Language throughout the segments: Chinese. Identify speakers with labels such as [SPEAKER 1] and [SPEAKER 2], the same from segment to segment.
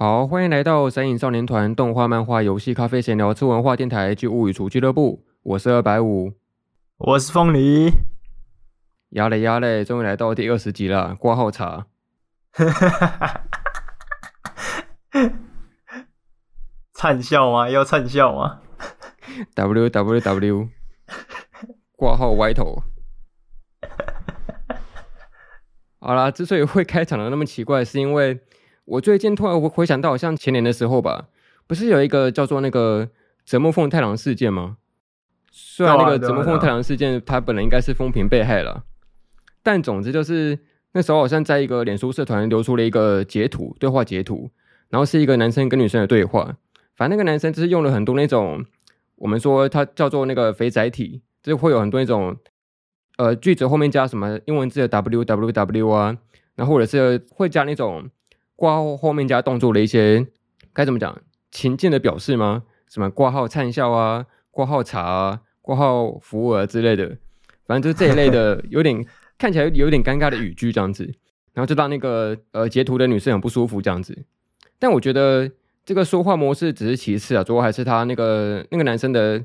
[SPEAKER 1] 好，欢迎来到神影少年团动画、漫画、游戏、咖啡闲聊之文化电台暨物语厨俱乐部。我是二百五，
[SPEAKER 2] 我是凤梨。
[SPEAKER 1] 压嘞压嘞，终于来到第二十集了，挂号茶。哈哈哈哈
[SPEAKER 2] 哈！灿笑吗？要灿笑吗
[SPEAKER 1] ？W W W，挂号歪头。好啦，之所以会开场的那么奇怪，是因为。我最近突然回回想到，像前年的时候吧，不是有一个叫做那个折木凤太郎事件吗？虽然那个折木凤太郎事件，他本来应该是风评被害了，但总之就是那时候好像在一个脸书社团流出了一个截图，对话截图，然后是一个男生跟女生的对话，反正那个男生就是用了很多那种我们说他叫做那个肥宅体，就是会有很多那种呃句子后面加什么英文字的 w w w 啊，然后或者是会加那种。挂号后面加动作的一些该怎么讲情境的表示吗？什么挂号灿笑啊，挂号茶啊，挂号服务啊之类的，反正就是这一类的，有点看起来有点尴尬的语句这样子，然后就让那个呃截图的女生很不舒服这样子。但我觉得这个说话模式只是其次啊，主要还是他那个那个男生的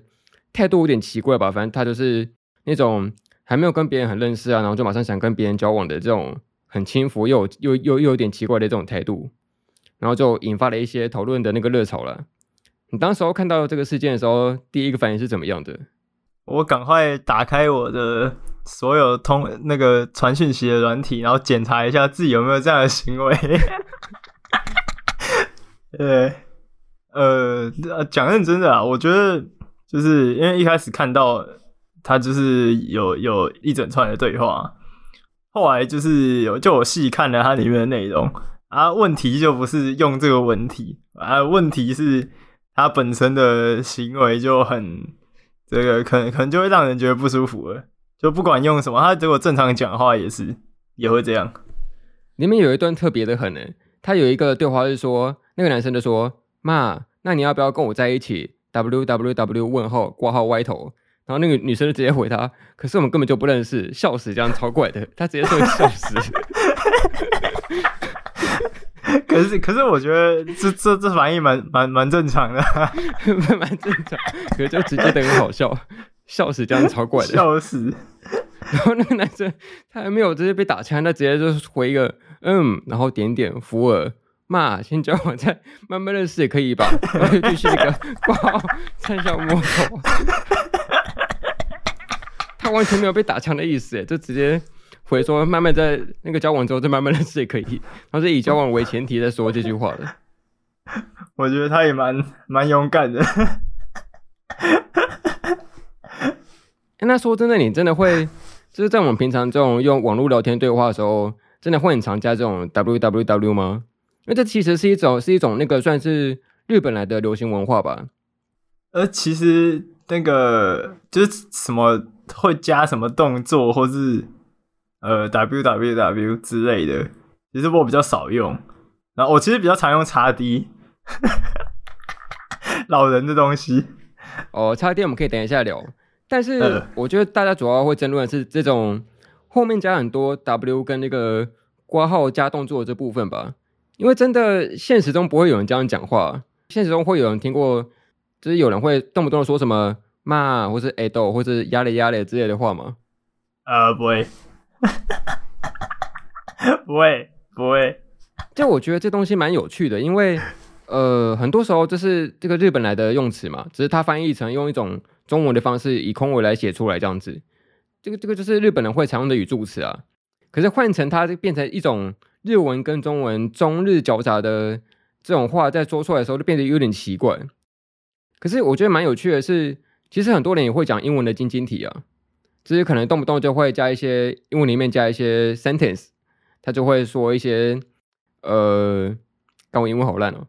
[SPEAKER 1] 态度有点奇怪吧。反正他就是那种还没有跟别人很认识啊，然后就马上想跟别人交往的这种。很轻浮又又又又有点奇怪的这种态度，然后就引发了一些讨论的那个热潮了。你当时候看到这个事件的时候，第一个反应是怎么样的？
[SPEAKER 2] 我赶快打开我的所有通那个传讯息的软体，然后检查一下自己有没有这样的行为。呃，呃，讲认真的啊，我觉得就是因为一开始看到他就是有有一整串的对话。后来就是有，就我细看了它里面的内容啊，问题就不是用这个问题啊，问题是它本身的行为就很这个，可能可能就会让人觉得不舒服了。就不管用什么，他如果正常讲话也是也会这样。
[SPEAKER 1] 里面有一段特别的很呢，他有一个对话是说，那个男生就说：“妈，那你要不要跟我在一起？”W W W 问号挂号歪头。然后那个女生就直接回他，可是我们根本就不认识，笑死，这样超怪的。他直接说笑死。
[SPEAKER 2] 可是可是我觉得这这这反应蛮蛮蛮正常的，
[SPEAKER 1] 蛮正常。可是就直接的很好笑，笑死，这样超怪的，
[SPEAKER 2] 笑死。
[SPEAKER 1] 然后那个男生他还没有直接被打枪，他直接就回一个嗯，然后点点福尔骂，先交往再慢慢认识也可以吧。然后就继续那个挂号灿笑摸头。他完全没有被打枪的意思，哎，就直接回说慢慢在那个交往之后再慢慢认识也可以，他是以交往为前提在说这句话的。
[SPEAKER 2] 我觉得他也蛮蛮勇敢的。
[SPEAKER 1] 那说真的，你真的会就是在我们平常这种用网络聊天对话的时候，真的会很常加这种 www 吗？因为这其实是一种是一种那个算是日本来的流行文化吧。
[SPEAKER 2] 呃，其实那个就是什么。会加什么动作，或是呃 www 之类的，其实我比较少用。然后我其实比较常用 XD，老人的东西。
[SPEAKER 1] 哦，XD 我们可以等一下聊。但是我觉得大家主要会争论的是这种后面加很多 W 跟那个括号加动作的这部分吧。因为真的现实中不会有人这样讲话，现实中会有人听过，就是有人会动不动说什么。骂，或是爱豆，或是压力压力之类的话吗？
[SPEAKER 2] 呃，不会，不会，不会。
[SPEAKER 1] 就我觉得这东西蛮有趣的，因为呃，很多时候就是这个日本来的用词嘛，只是它翻译成用一种中文的方式，以空为来写出来这样子。这个这个就是日本人会常用的语助词啊。可是换成它就变成一种日文跟中文中日交杂的这种话，在说出来的时候就变得有点奇怪。可是我觉得蛮有趣的是。其实很多人也会讲英文的晶晶体啊，就是可能动不动就会加一些英文里面加一些 sentence，他就会说一些呃，但我英文好烂哦。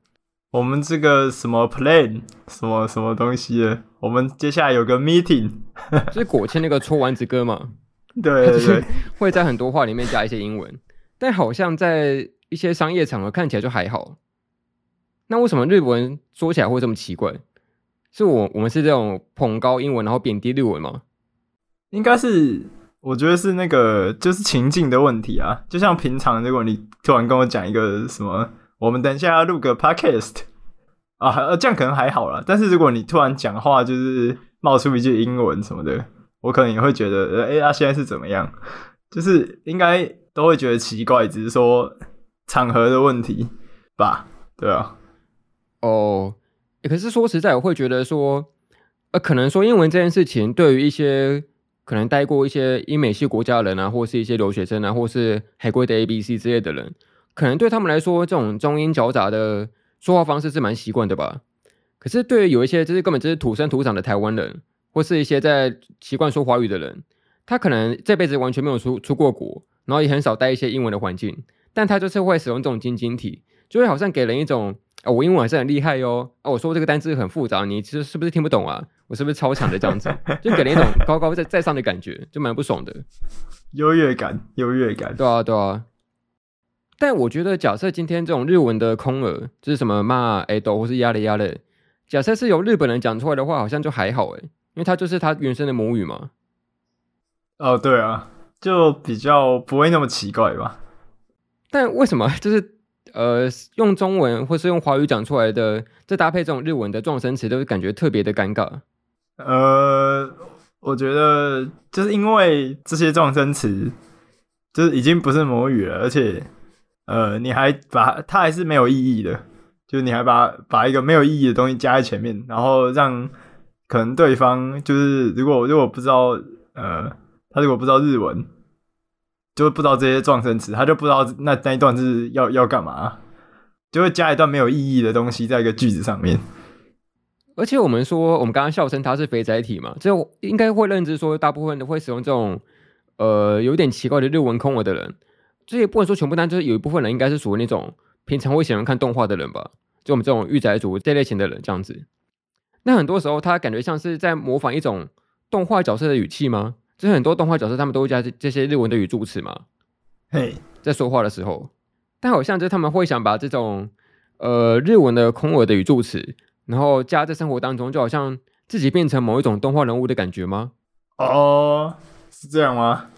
[SPEAKER 2] 我们这个什么 plan 什么什么东西，我们接下来有个 meeting，
[SPEAKER 1] 就是果切那个搓丸子哥嘛。
[SPEAKER 2] 对对对，
[SPEAKER 1] 会在很多话里面加一些英文，但好像在一些商业场合看起来就还好。那为什么日文说起来会这么奇怪？是我我们是这种捧高英文，然后贬低日文吗？
[SPEAKER 2] 应该是，我觉得是那个就是情境的问题啊。就像平常，如果你突然跟我讲一个什么，我们等一下要录个 podcast 啊，这样可能还好啦。但是如果你突然讲话，就是冒出一句英文什么的，我可能也会觉得，哎，他现在是怎么样？就是应该都会觉得奇怪，只是说场合的问题吧？对啊。
[SPEAKER 1] 哦，可是说实在，我会觉得说，呃，可能说英文这件事情，对于一些可能待过一些英美系国家的人啊，或是一些留学生啊，或是海归的 A B C 之类的人。可能对他们来说，这种中英夹杂的说话方式是蛮习惯的吧。可是对于有一些就是根本就是土生土长的台湾人，或是一些在习惯说华语的人，他可能这辈子完全没有出出过国，然后也很少待一些英文的环境，但他就是会使用这种晶晶体，就会好像给人一种啊、哦，我英文还是很厉害哟，啊，我说这个单词很复杂，你其实是不是听不懂啊？我是不是超强的这样子，就给人一种高高在在上的感觉，就蛮不爽的，
[SPEAKER 2] 优越感，优越感，
[SPEAKER 1] 对啊，对啊。但我觉得，假设今天这种日文的空耳，就是什么骂哎都或是压嘞压嘞，假设是由日本人讲出来的话，好像就还好哎，因为他就是他原生的母语嘛。
[SPEAKER 2] 哦，对啊，就比较不会那么奇怪吧。
[SPEAKER 1] 但为什么 就是呃用中文或是用华语讲出来的，再搭配这种日文的状声词，都是感觉特别的尴尬？
[SPEAKER 2] 呃，我觉得就是因为这些状声词，就是已经不是母语了，而且。呃，你还把它还是没有意义的，就是你还把把一个没有意义的东西加在前面，然后让可能对方就是如果如果不知道呃，他如果不知道日文，就会不知道这些状声词，他就不知道那那一段是要要干嘛，就会加一段没有意义的东西在一个句子上面。
[SPEAKER 1] 而且我们说，我们刚刚笑称他是肥仔体嘛，就应该会认知说，大部分都会使用这种呃有点奇怪的日文空耳的人。这也不能说全部，但就是有一部分人应该是属于那种平常会喜欢看动画的人吧，就我们这种御宅族这类型的人这样子。那很多时候他感觉像是在模仿一种动画角色的语气吗？就是很多动画角色他们都会加这些日文的语助词嘛，
[SPEAKER 2] 嘿，
[SPEAKER 1] 在说话的时候，但好像就是他们会想把这种呃日文的空耳的语助词，然后加在生活当中，就好像自己变成某一种动画人物的感觉吗？
[SPEAKER 2] 哦，是这样吗？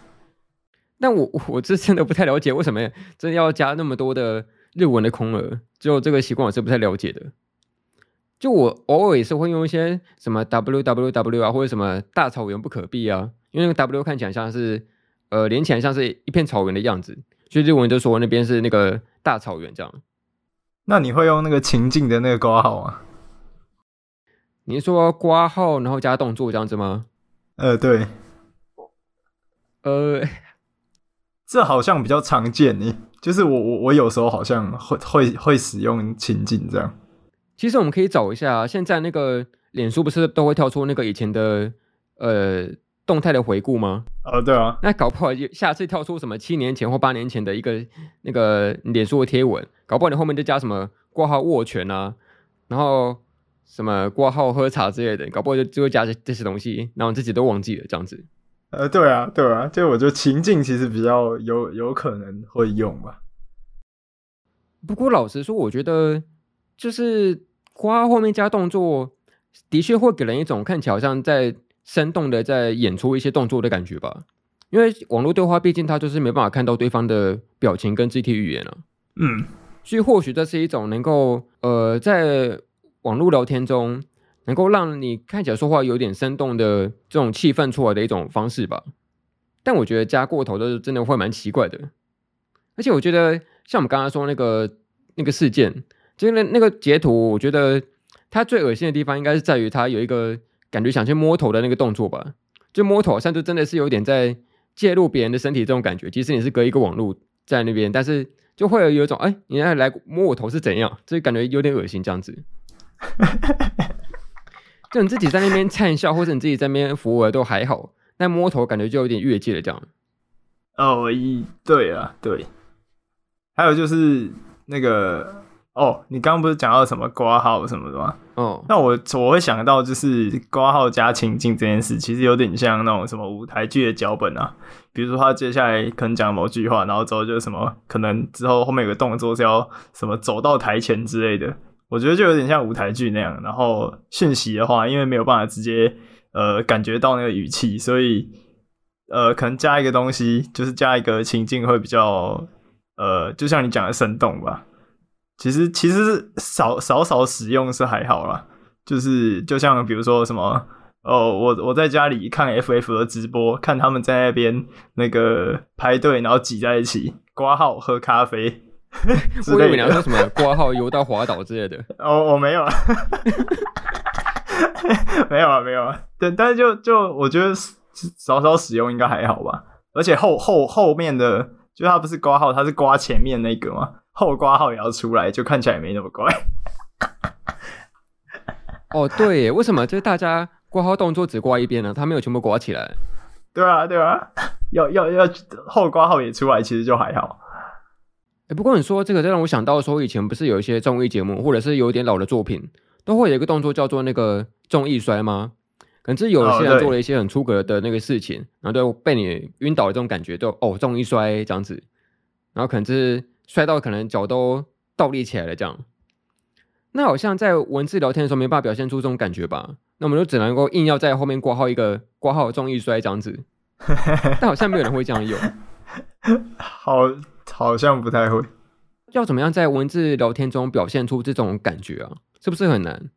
[SPEAKER 1] 但我我这真的不太了解，为什么真的要加那么多的日文的空耳？就这个习惯我是不太了解的。就我偶尔也是会用一些什么 w w w 啊，或者什么大草原不可避啊，因为那个 w 看起来像是呃连起来像是一片草原的样子，所以日文就说那边是那个大草原这样。
[SPEAKER 2] 那你会用那个情境的那个挂号啊？
[SPEAKER 1] 你说挂号然后加动作这样子吗？
[SPEAKER 2] 呃，对，
[SPEAKER 1] 呃。
[SPEAKER 2] 这好像比较常见呢，就是我我我有时候好像会会会使用情境这样。
[SPEAKER 1] 其实我们可以找一下，现在那个脸书不是都会跳出那个以前的呃动态的回顾吗？
[SPEAKER 2] 呃、哦，对啊。
[SPEAKER 1] 那搞不好下次跳出什么七年前或八年前的一个那个脸书的贴文，搞不好你后面就加什么挂号握拳啊，然后什么挂号喝茶之类的，搞不好就就会加这这些东西，然后自己都忘记了这样子。
[SPEAKER 2] 呃，对啊，对啊，就我觉得情境其实比较有有可能会用吧。
[SPEAKER 1] 不过老实说，我觉得就是括后面加动作，的确会给人一种看起来好像在生动的在演出一些动作的感觉吧。因为网络对话毕竟它就是没办法看到对方的表情跟肢体语言了。
[SPEAKER 2] 嗯，
[SPEAKER 1] 所以或许这是一种能够呃在网络聊天中。能够让你看起来说话有点生动的这种气氛出来的一种方式吧，但我觉得加过头的真的会蛮奇怪的，而且我觉得像我们刚刚说那个那个事件，就是那那个截图，我觉得它最恶心的地方应该是在于它有一个感觉想去摸头的那个动作吧，就摸头好像就真的是有点在介入别人的身体这种感觉，即使你是隔一个网络在那边，但是就会有一种哎，你要来摸我头是怎样，就感觉有点恶心这样子。就你自己在那边灿笑，或者你自己在那边扶额都还好，但摸头感觉就有点越界了，这样。
[SPEAKER 2] 哦，一对啊，对。还有就是那个哦，你刚刚不是讲到什么挂号什么的吗？
[SPEAKER 1] 哦，
[SPEAKER 2] 那我我会想到就是挂号加情境这件事，其实有点像那种什么舞台剧的脚本啊。比如说他接下来可能讲某句话，然后之后就什么，可能之后后面有个动作是要什么走到台前之类的。我觉得就有点像舞台剧那样，然后讯息的话，因为没有办法直接呃感觉到那个语气，所以呃可能加一个东西，就是加一个情境会比较呃，就像你讲的生动吧。其实其实少少少使用是还好啦，就是就像比如说什么哦，我我在家里看 FF 的直播，看他们在那边那个排队，然后挤在一起挂号喝咖啡。
[SPEAKER 1] 我以为你要说什么挂号游到滑岛之类的。
[SPEAKER 2] 哦，我没有啊，没有啊，没有啊。对，但是就就我觉得少少使用应该还好吧。而且后后后面的，就它不是挂号，它是挂前面那个嘛。后挂号也要出来，就看起来也没那么怪。
[SPEAKER 1] 哦，对耶，为什么就是大家挂号动作只挂一边呢？他没有全部挂起来。
[SPEAKER 2] 对啊，对啊，要要要后挂号也出来，其实就还好。
[SPEAKER 1] 哎，不过你说这个，就让我想到说，以前不是有一些综艺节目，或者是有点老的作品，都会有一个动作叫做那个综艺摔吗？可能是有些人做了一些很出格的那个事情，哦、然后就被你晕倒的这种感觉，就哦综艺摔这样子，然后可能就是。摔到可能脚都倒立起来了，这样，那好像在文字聊天的时候没办法表现出这种感觉吧？那我们就只能够硬要在后面挂号一个挂号综艺摔这样子，但好像没有人会这样用，
[SPEAKER 2] 好，好像不太会。
[SPEAKER 1] 要怎么样在文字聊天中表现出这种感觉啊？是不是很难？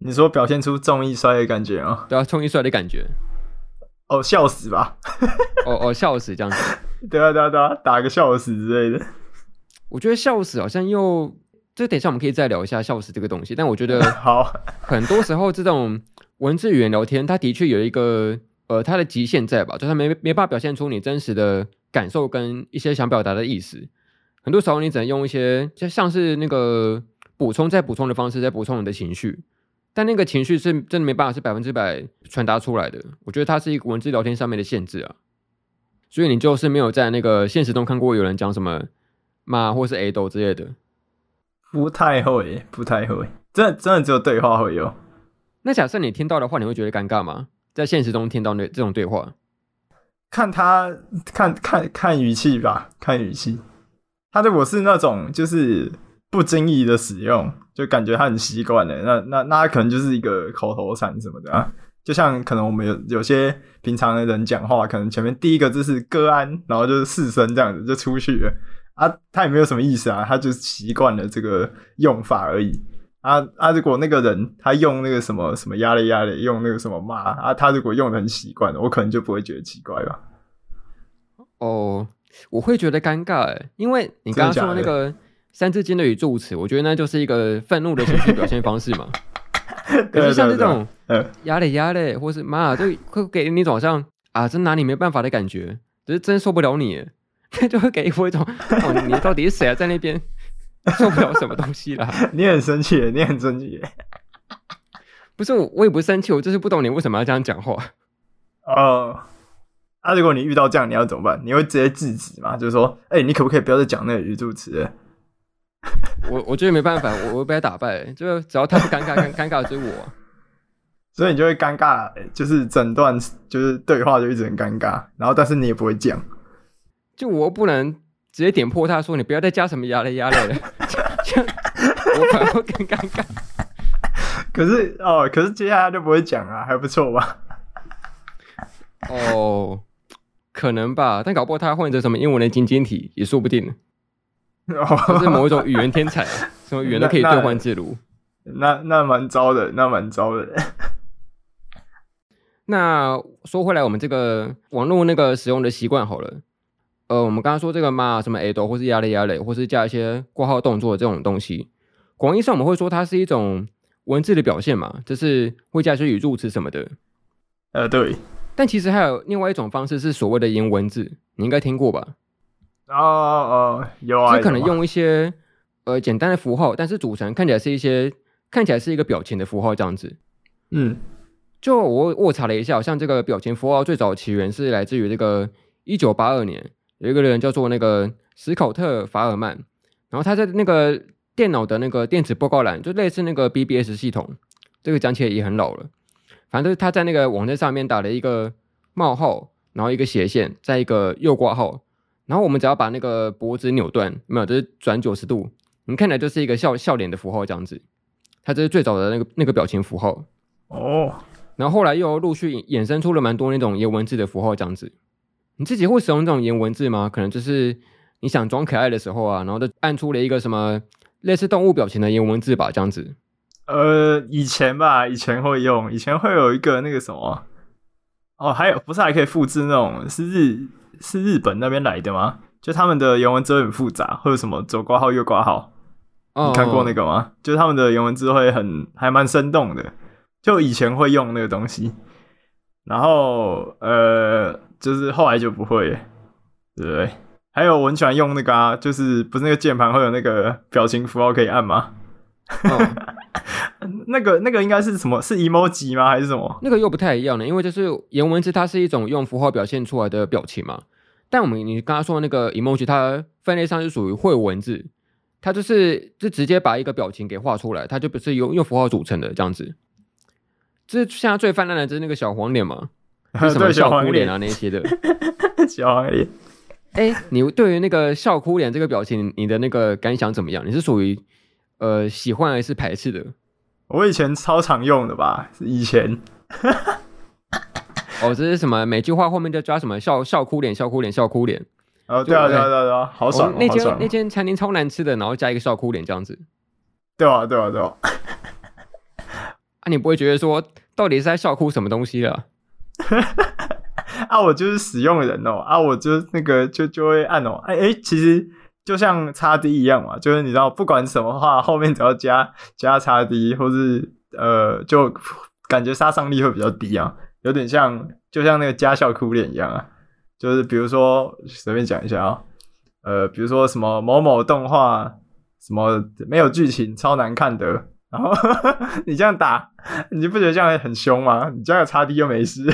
[SPEAKER 2] 你说表现出综艺摔的感觉啊？
[SPEAKER 1] 对啊，综艺摔的感觉。
[SPEAKER 2] 哦，笑死吧！
[SPEAKER 1] 哦哦，笑死这样子。
[SPEAKER 2] 对啊对啊对啊，打个笑死之类的。
[SPEAKER 1] 我觉得笑死好像又，这等一下我们可以再聊一下笑死这个东西。但我觉得
[SPEAKER 2] 好，
[SPEAKER 1] 很多时候这种文字语言聊天，它的确有一个呃它的极限在吧，就它没没办法表现出你真实的感受跟一些想表达的意思。很多时候你只能用一些就像是那个补充再补充的方式在补充你的情绪，但那个情绪是真的没办法是百分之百传达出来的。我觉得它是一个文字聊天上面的限制啊。所以你就是没有在那个现实中看过有人讲什么。骂或是 A 豆之类的，
[SPEAKER 2] 不太会，不太会，真的真的只有对话会有。
[SPEAKER 1] 那假设你听到的话，你会觉得尴尬吗？在现实中听到那这种对话，
[SPEAKER 2] 看他看看看语气吧，看语气。他对我是那种就是不经意的使用，就感觉他很习惯了，那那那他可能就是一个口头禅什么的啊。就像可能我们有有些平常的人讲话，可能前面第一个字是歌安，然后就是四声这样子就出去了。啊，他也没有什么意思啊，他就是习惯了这个用法而已。啊啊，如果那个人他用那个什么什么压力压力，用那个什么骂啊，他如果用的很习惯，我可能就不会觉得奇怪吧。
[SPEAKER 1] 哦，我会觉得尴尬诶，因为你刚刚说的那个三字经的语助词，我觉得那就是一个愤怒的情绪表现方式嘛。可是像这种压力压力，或是骂，就会给你一种好像啊，真拿你没办法的感觉，只是真受不了你。他就会给我一种，哦，你到底是谁啊？在那边做不了什么东西啦？
[SPEAKER 2] 你很生气，你很生气。
[SPEAKER 1] 不是我，我也不生气，我就是不懂你为什么要这样讲话。
[SPEAKER 2] 哦，那如果你遇到这样，你要怎么办？你会直接制止吗？就是说，哎、欸，你可不可以不要再讲那个语助词？
[SPEAKER 1] 我我觉得没办法，我我会被他打败。就只要他不尴尬，尴尴尬的就是我。
[SPEAKER 2] 所以你就会尴尬，就是整段就是对话就一直很尴尬，然后但是你也不会讲。
[SPEAKER 1] 就我不能直接点破他说，你不要再加什么压力压力了，这样我反而会更尴尬。
[SPEAKER 2] 可是哦，可是接下来就不会讲啊，还不错吧？
[SPEAKER 1] 哦，可能吧，但搞不好他换成什么英文的晶晶体也说不定。哦，他是某一种语言天才，什么语言都可以兑换自如。
[SPEAKER 2] 那那蛮糟的，那蛮糟的。
[SPEAKER 1] 那说回来，我们这个网络那个使用的习惯好了。呃，我们刚刚说这个嘛，什么 A 豆或是压力压力，或是加一些括号动作这种东西，广义上我们会说它是一种文字的表现嘛，就是会加一些语助词什么的。
[SPEAKER 2] 呃，对。
[SPEAKER 1] 但其实还有另外一种方式是所谓的言文字，你应该听过吧？
[SPEAKER 2] 哦哦，有啊。
[SPEAKER 1] 就可能用一些呃简单的符号，但是组成看起来是一些看起来是一个表情的符号这样子。
[SPEAKER 2] 嗯，
[SPEAKER 1] 就我我查了一下，好像这个表情符号最早起源是来自于这个一九八二年。有一个人叫做那个史考特·法尔曼，然后他在那个电脑的那个电子报告栏，就类似那个 BBS 系统，这个讲起来也很老了。反正他在那个网站上面打了一个冒号，然后一个斜线，再一个右挂号，然后我们只要把那个脖子扭断，没有，就是转九十度，你看来就是一个笑笑脸的符号这样子。他这是最早的那个那个表情符号
[SPEAKER 2] 哦，
[SPEAKER 1] 然后后来又陆续衍生出了蛮多那种有文字的符号这样子。你自己会使用这种颜文字吗？可能就是你想装可爱的时候啊，然后就按出了一个什么类似动物表情的颜文字吧，这样子。
[SPEAKER 2] 呃，以前吧，以前会用，以前会有一个那个什么，哦，还有不是还可以复制那种是日是日本那边来的吗？就他们的颜文字很复杂，或者什么左挂号右挂号，你看过那个吗？哦、就是他们的颜文字会很还蛮生动的，就以前会用那个东西，然后呃，就是后来就不会，对不对？还有我很喜欢用那个啊，就是不是那个键盘会有那个表情符号可以按吗？哦、那个那个应该是什么？是 emoji 吗？还是什么？
[SPEAKER 1] 那个又不太一样呢，因为就是颜文字，它是一种用符号表现出来的表情嘛。但我们你刚刚说的那个 emoji，它分类上是属于会文字，它就是就直接把一个表情给画出来，它就不是用用符号组成的这样子。这现在最泛滥的就是那个小黄脸嘛，是 什么笑哭脸啊那些的。
[SPEAKER 2] 小黄脸。
[SPEAKER 1] 哎、欸，你对于那个笑哭脸这个表情，你的那个感想怎么样？你是属于呃喜欢还是排斥的？
[SPEAKER 2] 我以前超常用的吧，以前。
[SPEAKER 1] 哦，这是什么？每句话后面就加什么笑笑哭脸，笑哭脸，笑哭脸。
[SPEAKER 2] 哦，对啊，对啊，对啊，对啊，好爽！
[SPEAKER 1] 那间那间餐厅超难吃的，然后加一个笑哭脸这样子。
[SPEAKER 2] 对啊，对啊，对啊。
[SPEAKER 1] 啊，你不会觉得说到底是在笑哭什么东西了？
[SPEAKER 2] 哈 哈啊，我就是使用人哦，啊，我就那个就就会按哦，哎哎，其实就像叉 D 一样嘛，就是你知道，不管什么话后面只要加加叉 D，或是呃，就感觉杀伤力会比较低啊。有点像，就像那个家笑哭脸一样啊，就是比如说随便讲一下啊、呃，比如说什么某某动画，什么没有剧情，超难看的，然后 你这样打，你不觉得这样很凶吗？你加个叉 D 又没事，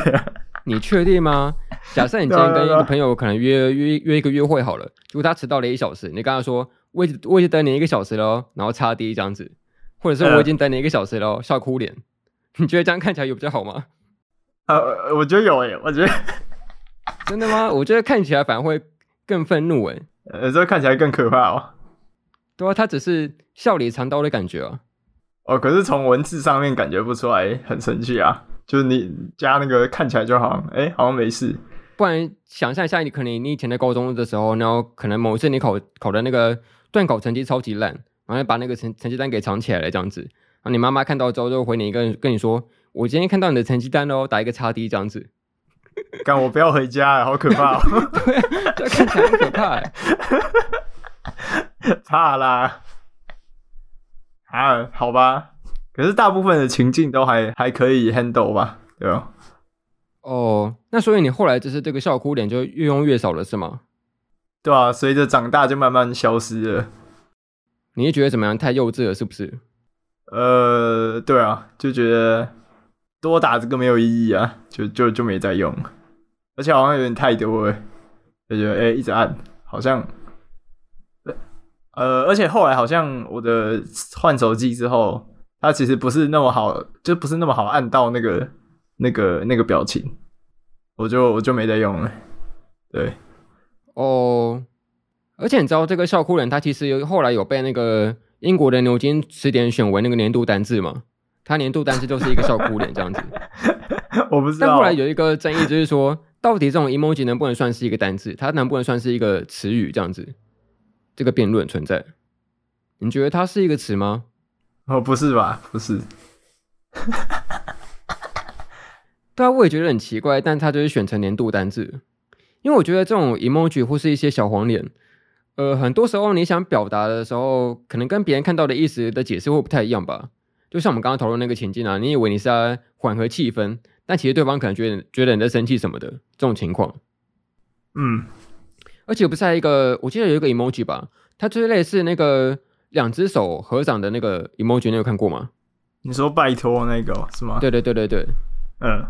[SPEAKER 1] 你确定吗？假设你今天跟一个朋友可能约约约一个约会好了，如果他迟到了一小时，你跟他说我已经我已经等你一个小时了，然后叉 D 这样子，或者是我已经等你一个小时了，笑哭脸，你觉得这样看起来有比较好吗？
[SPEAKER 2] 呃，我觉得有诶，我觉得
[SPEAKER 1] 真的吗？我觉得看起来反而会更愤怒诶，
[SPEAKER 2] 呃，这看起来更可怕哦。
[SPEAKER 1] 对啊，他只是笑里藏刀的感觉啊。
[SPEAKER 2] 哦，可是从文字上面感觉不出来很生气啊，就是你加那个看起来就好像，哎，好像没事。
[SPEAKER 1] 不然想象一下，你可能你以前在高中的时候，然后可能某一次你考考的那个段考成绩超级烂，然后把那个成成绩单给藏起来了这样子，然后你妈妈看到之后就回你一个跟你说。我今天看到你的成绩单哦，打一个叉 D 这样子。
[SPEAKER 2] 干我不要回家，好可怕哦！
[SPEAKER 1] 对啊，这看起来很可怕哎。
[SPEAKER 2] 怕啦。啊，好吧。可是大部分的情境都还还可以 handle 吧？对吧？
[SPEAKER 1] 哦，那所以你后来就是这个笑哭脸就越用越少了，是吗？
[SPEAKER 2] 对啊，随着长大就慢慢消失了。
[SPEAKER 1] 你是觉得怎么样？太幼稚了，是不是？
[SPEAKER 2] 呃，对啊，就觉得。多打这个没有意义啊，就就就没再用，而且好像有点太多了，就觉得哎，一直按好像，呃，而且后来好像我的换手机之后，它其实不是那么好，就不是那么好按到那个那个那个表情，我就我就没再用了。对，
[SPEAKER 1] 哦，而且你知道这个笑哭脸，它其实有后来有被那个英国的牛津词典选为那个年度单字嘛？他年度单字就是一个笑哭脸这样子，
[SPEAKER 2] 我不知道。
[SPEAKER 1] 但后来有一个争议，就是说，到底这种 emoji 能不能算是一个单字？它能不能算是一个词语？这样子，这个辩论存在。你觉得它是一个词吗？
[SPEAKER 2] 哦，不是吧？不是。
[SPEAKER 1] 对啊，我也觉得很奇怪，但他就是选成年度单字，因为我觉得这种 emoji 或是一些小黄脸，呃，很多时候你想表达的时候，可能跟别人看到的意思的解释会不太一样吧。就像我们刚刚讨论那个情境啊，你以为你是在缓和气氛，但其实对方可能觉得觉得你在生气什么的这种情况。
[SPEAKER 2] 嗯，
[SPEAKER 1] 而且不是还有一个，我记得有一个 emoji 吧，它就是类似那个两只手合掌的那个 emoji，你有看过吗？
[SPEAKER 2] 你说拜托那个是吗？
[SPEAKER 1] 对对对对对，
[SPEAKER 2] 嗯。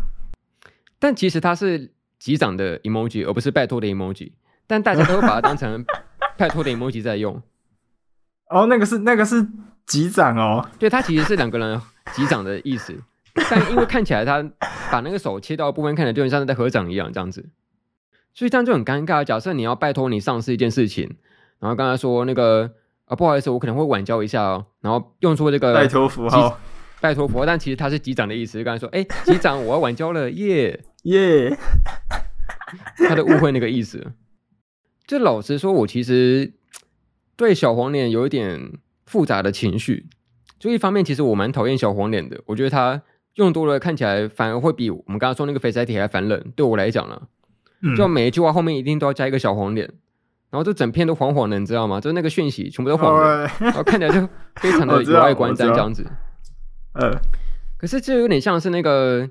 [SPEAKER 1] 但其实它是击掌的 emoji，而不是拜托的 emoji，但大家都会把它当成 拜托的 emoji 在用。
[SPEAKER 2] 哦，那个是那个是。击掌哦，
[SPEAKER 1] 对，它其实是两个人击掌的意思，但因为看起来他把那个手切到的部分，看起来就很像是在合掌一样这样子，所以这样就很尴尬。假设你要拜托你上司一件事情，然后刚才说那个啊，不好意思，我可能会晚交一下哦，然后用出这个
[SPEAKER 2] 拜托符号，
[SPEAKER 1] 拜托符号，但其实他是机长的意思。就刚才说，哎，击掌，我要晚交了，耶
[SPEAKER 2] 耶，
[SPEAKER 1] 他的误会那个意思。就老实说，我其实对小黄脸有一点。复杂的情绪。就一方面，其实我蛮讨厌小黄脸的，我觉得他用多了看起来反而会比我们刚刚说那个肥宅体还烦人。对我来讲呢，就每一句话后面一定都要加一个小黄脸，然后这整片都黄黄的，你知道吗？就是那个讯息全部都黄的，然后看起来就非常的有碍观瞻这样子。
[SPEAKER 2] 呃，
[SPEAKER 1] 可是这有点像是那个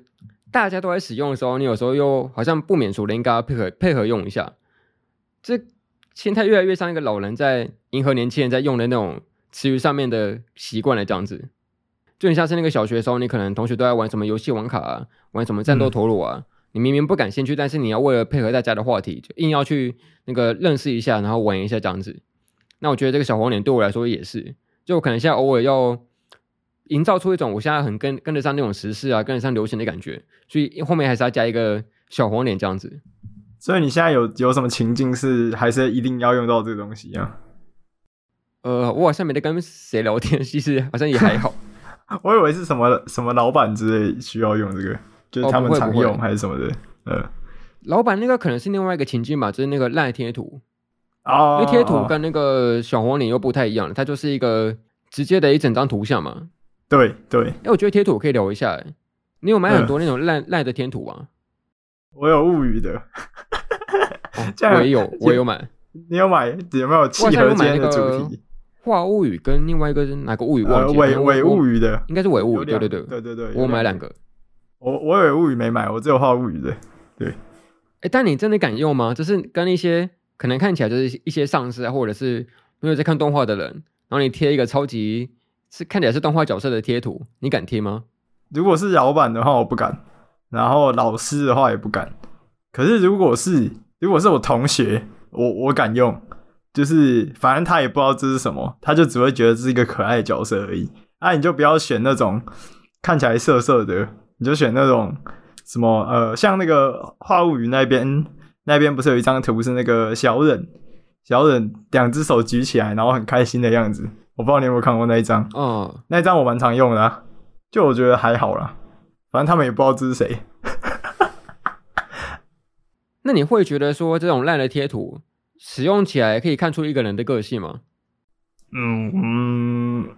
[SPEAKER 1] 大家都在使用的时候，你有时候又好像不免俗的应该配合配合用一下。这心态越来越像一个老人在迎合年轻人在用的那种词语上面的习惯了，这样子。就很像是那个小学的时候，你可能同学都在玩什么游戏王卡啊，玩什么战斗陀螺啊，嗯、你明明不感兴趣，但是你要为了配合大家的话题，就硬要去那个认识一下，然后玩一下这样子。那我觉得这个小黄脸对我来说也是，就可能现在偶尔要。营造出一种我现在很跟跟得上那种时事啊，跟得上流行的感觉，所以后面还是要加一个小黄脸这样子。
[SPEAKER 2] 所以你现在有有什么情境是还是一定要用到这个东西啊？
[SPEAKER 1] 呃，我好像没得跟谁聊天，其实好像也还好。
[SPEAKER 2] 我以为是什么什么老板之类需要用这个，就是他们常用还是什么的。呃，
[SPEAKER 1] 老板那个可能是另外一个情境吧，就是那个赖贴图
[SPEAKER 2] 啊，
[SPEAKER 1] 因为贴图跟那个小黄脸又不太一样，它就是一个直接的一整张图像嘛。
[SPEAKER 2] 对对，
[SPEAKER 1] 哎，我觉得贴图我可以聊一下。哎，你有买很多那种烂烂的贴图吗？
[SPEAKER 2] 我有物语的，
[SPEAKER 1] 我也有，我有买。
[SPEAKER 2] 你有买？有没有契合今天的主题？
[SPEAKER 1] 画物语跟另外一个是哪个物语？忘记
[SPEAKER 2] 伪伪物语的，
[SPEAKER 1] 应该是伪物语。对对对
[SPEAKER 2] 对对对，
[SPEAKER 1] 我买两个。
[SPEAKER 2] 我我有物语没买，我只有画物语的。对，
[SPEAKER 1] 哎，但你真的敢用吗？就是跟一些可能看起来就是一些上司啊，或者是没有在看动画的人，然后你贴一个超级。是看起来是动画角色的贴图，你敢贴吗？
[SPEAKER 2] 如果是老板的话，我不敢；然后老师的话也不敢。可是如果是如果是我同学，我我敢用。就是反正他也不知道这是什么，他就只会觉得这是一个可爱的角色而已。啊，你就不要选那种看起来色色的，你就选那种什么呃，像那个画物语那边那边不是有一张图是那个小忍小忍两只手举起来，然后很开心的样子。我不知道你有没有看过那一张，
[SPEAKER 1] 嗯，
[SPEAKER 2] 那一张我蛮常用的啊，就我觉得还好啦，反正他们也不知道这是谁。
[SPEAKER 1] 那你会觉得说这种烂的贴图使用起来可以看出一个人的个性吗？
[SPEAKER 2] 嗯嗯，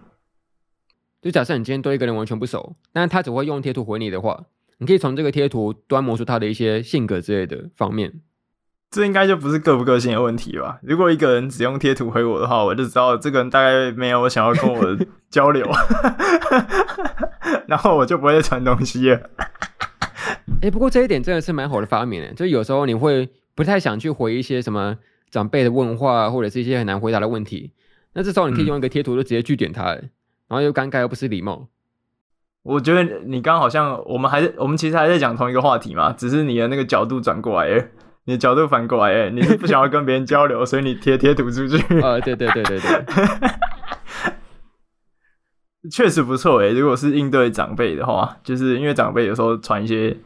[SPEAKER 1] 就假设你今天对一个人完全不熟，但是他只会用贴图回你的话，你可以从这个贴图端摸出他的一些性格之类的方面。
[SPEAKER 2] 这应该就不是个不个性的问题吧？如果一个人只用贴图回我的话，我就知道这个人大概没有想要跟我交流，然后我就不会再传东西了。
[SPEAKER 1] 哎、欸，不过这一点真的是蛮好的发明诶，就有时候你会不太想去回一些什么长辈的问话，或者是一些很难回答的问题，那这时候你可以用一个贴图就直接拒点他，然后又尴尬又不失礼貌。
[SPEAKER 2] 我觉得你刚好像我们还是我们其实还在讲同一个话题嘛，只是你的那个角度转过来诶。你的角度反过来，哎，你是不想要跟别人交流，所以你贴贴图出去。
[SPEAKER 1] 呃，对对对对对，
[SPEAKER 2] 确实不错哎。如果是应对长辈的话，就是因为长辈有时候传一些，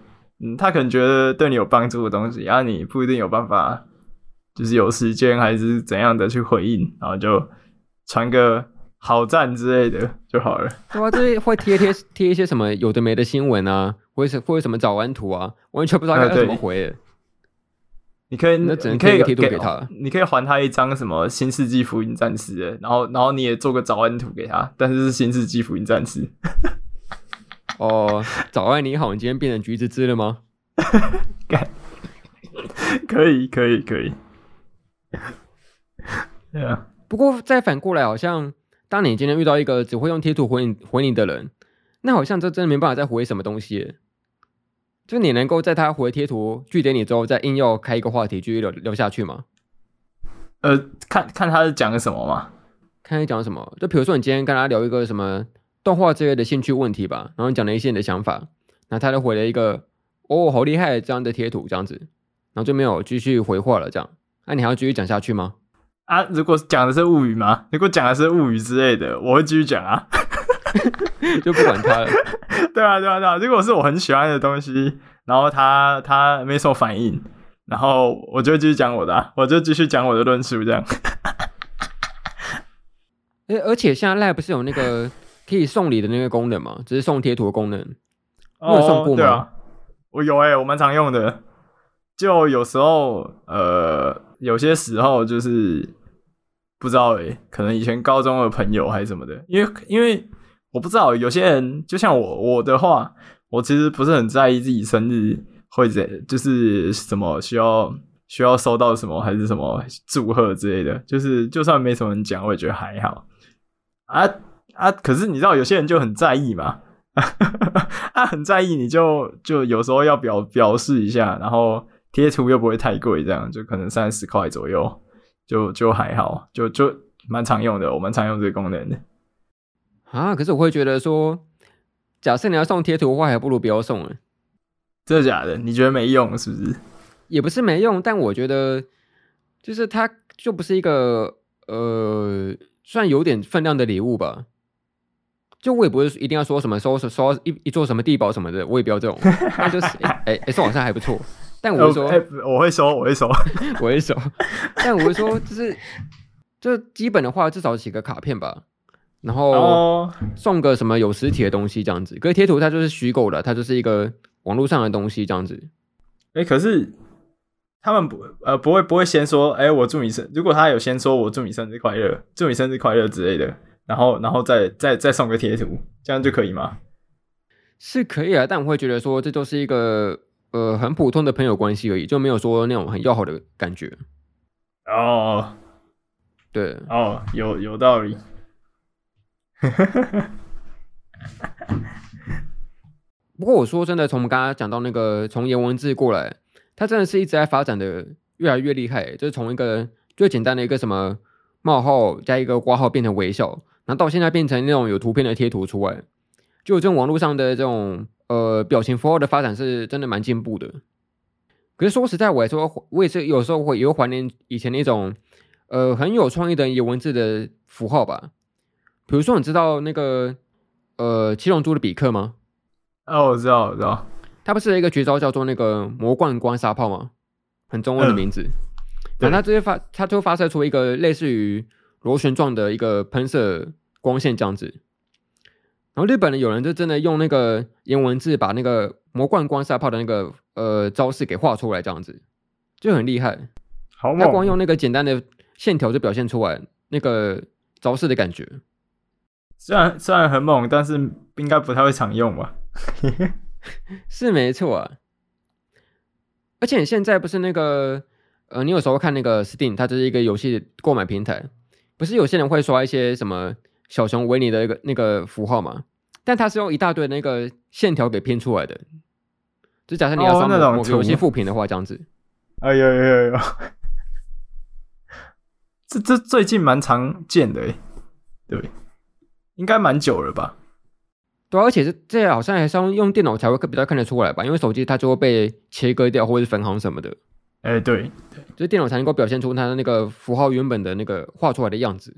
[SPEAKER 2] 嗯，他可能觉得对你有帮助的东西，然后你不一定有办法，就是有时间还是怎样的去回应，然后就传个好赞之类的就好了。
[SPEAKER 1] 对啊，这会贴贴 贴一些什么有的没的新闻啊，或者或者什么早安图啊，完全不知道该怎么回。
[SPEAKER 2] 你可以，
[SPEAKER 1] 那只能贴个贴图给他。
[SPEAKER 2] 你可以还他一张什么《新世纪福音战士》的，然后，然后你也做个早安图给他，但是是《新世纪福音战士》。
[SPEAKER 1] 哦，早安，你好，你今天变成橘子汁了吗？
[SPEAKER 2] 可以，可以，可以。对啊。
[SPEAKER 1] 不过再反过来，好像当你今天遇到一个只会用贴图回你回你的人，那好像这真的没办法再回什么东西。就你能够在他回贴图拒点你之后，再硬要开一个话题继续聊聊下去吗？
[SPEAKER 2] 呃，看看他是讲的什么嘛，
[SPEAKER 1] 看他讲什么。就比如说你今天跟他聊一个什么动画之类的兴趣问题吧，然后你讲了一些你的想法，然后他就回了一个哦，好厉害这样的贴图这样子，然后就没有继续回话了。这样，那你还要继续讲下去吗？
[SPEAKER 2] 啊，如果讲的是物语吗？如果讲的是物语之类的，我会继续讲啊。
[SPEAKER 1] 就不管他了。
[SPEAKER 2] 对啊，对啊，对啊！如果是我很喜欢的东西，然后他他没什么反应，然后我就继续讲我的，啊，我就继续讲我的论述，这样。
[SPEAKER 1] 哎，而且现在 Line 不是有那个可以送礼的那个功能吗？只是送贴图的功能。你有送过吗？
[SPEAKER 2] 对啊，我有哎、欸，我蛮常用的。就有时候，呃，有些时候就是。不知道诶、可能以前高中的朋友还是什么的，因为因为我不知道有些人就像我我的话，我其实不是很在意自己生日或者，就是什么需要需要收到什么还是什么祝贺之类的，就是就算没什么人讲，我也觉得还好啊啊！可是你知道有些人就很在意嘛，啊很在意，你就就有时候要表表示一下，然后贴图又不会太贵，这样就可能三十块左右。就就还好，就就蛮常用的，我蛮常用这个功能的。
[SPEAKER 1] 啊，可是我会觉得说，假设你要送贴图的话，还不如不要送了。
[SPEAKER 2] 真的假的？你觉得没用是不是？
[SPEAKER 1] 也不是没用，但我觉得就是它就不是一个呃，算有点分量的礼物吧。就我也不是一定要说什么收收一一座什么地堡什么的，我也不要这种。那就是 哎哎，送好像还不错。但我会说，
[SPEAKER 2] 欸、我会收，我会收，
[SPEAKER 1] 我会收。但我会说，就是，就基本的话，至少写个卡片吧，然后送个什么有实体的东西这样子。可是贴图它就是虚构的，它就是一个网络上的东西这样子。
[SPEAKER 2] 哎、欸，可是他们不呃不会不会先说，哎、欸，我祝你生，如果他有先说我祝你生日快乐，祝你生日快乐之类的，然后然后再再再送个贴图，这样就可以吗？
[SPEAKER 1] 是可以啊，但我会觉得说，这就是一个。呃，很普通的朋友关系而已，就没有说那种很要好的感觉。
[SPEAKER 2] 哦，
[SPEAKER 1] 对，
[SPEAKER 2] 哦，有有道理。
[SPEAKER 1] 不过我说真的，从我们刚刚讲到那个从颜文字过来，它真的是一直在发展的越来越厉害。就是从一个最简单的一个什么冒号加一个括号变成微笑，然后到现在变成那种有图片的贴图出来，就这种网络上的这种。呃，表情符号的发展是真的蛮进步的。可是说实在，我来说，我也是有时候会也会怀念以前那种呃很有创意的有文字的符号吧。比如说，你知道那个呃七龙珠的比克吗？
[SPEAKER 2] 哦，我知道，我知道。
[SPEAKER 1] 他不是一个绝招叫做那个魔贯光沙炮吗？很中文的名字。然后他直接发，他就发射出一个类似于螺旋状的一个喷射光线这样子。然后日本人有人就真的用那个颜文字把那个魔贯光杀炮的那个呃招式给画出来，这样子就很厉害。
[SPEAKER 2] 好猛！
[SPEAKER 1] 他光用那个简单的线条就表现出来那个招式的感觉。
[SPEAKER 2] 虽然虽然很猛，但是应该不太会常用吧？
[SPEAKER 1] 是没错啊。而且现在不是那个呃，你有时候看那个 Steam，它就是一个游戏购买平台，不是有些人会刷一些什么？小熊维尼的一个那个符号嘛，但它是用一大堆那个线条给拼出来的。就假设你要上某个游戏副评的话，这样子。
[SPEAKER 2] 哎呦呦呦呦！这这最近蛮常见的诶，对，应该蛮久了吧？
[SPEAKER 1] 对，而且这这好像还是用用电脑才会比较看得出来吧？因为手机它就会被切割掉或者是分行什么的。
[SPEAKER 2] 哎，对对，
[SPEAKER 1] 就是电脑才能够表现出它的那个符号原本的那个画出来的样子。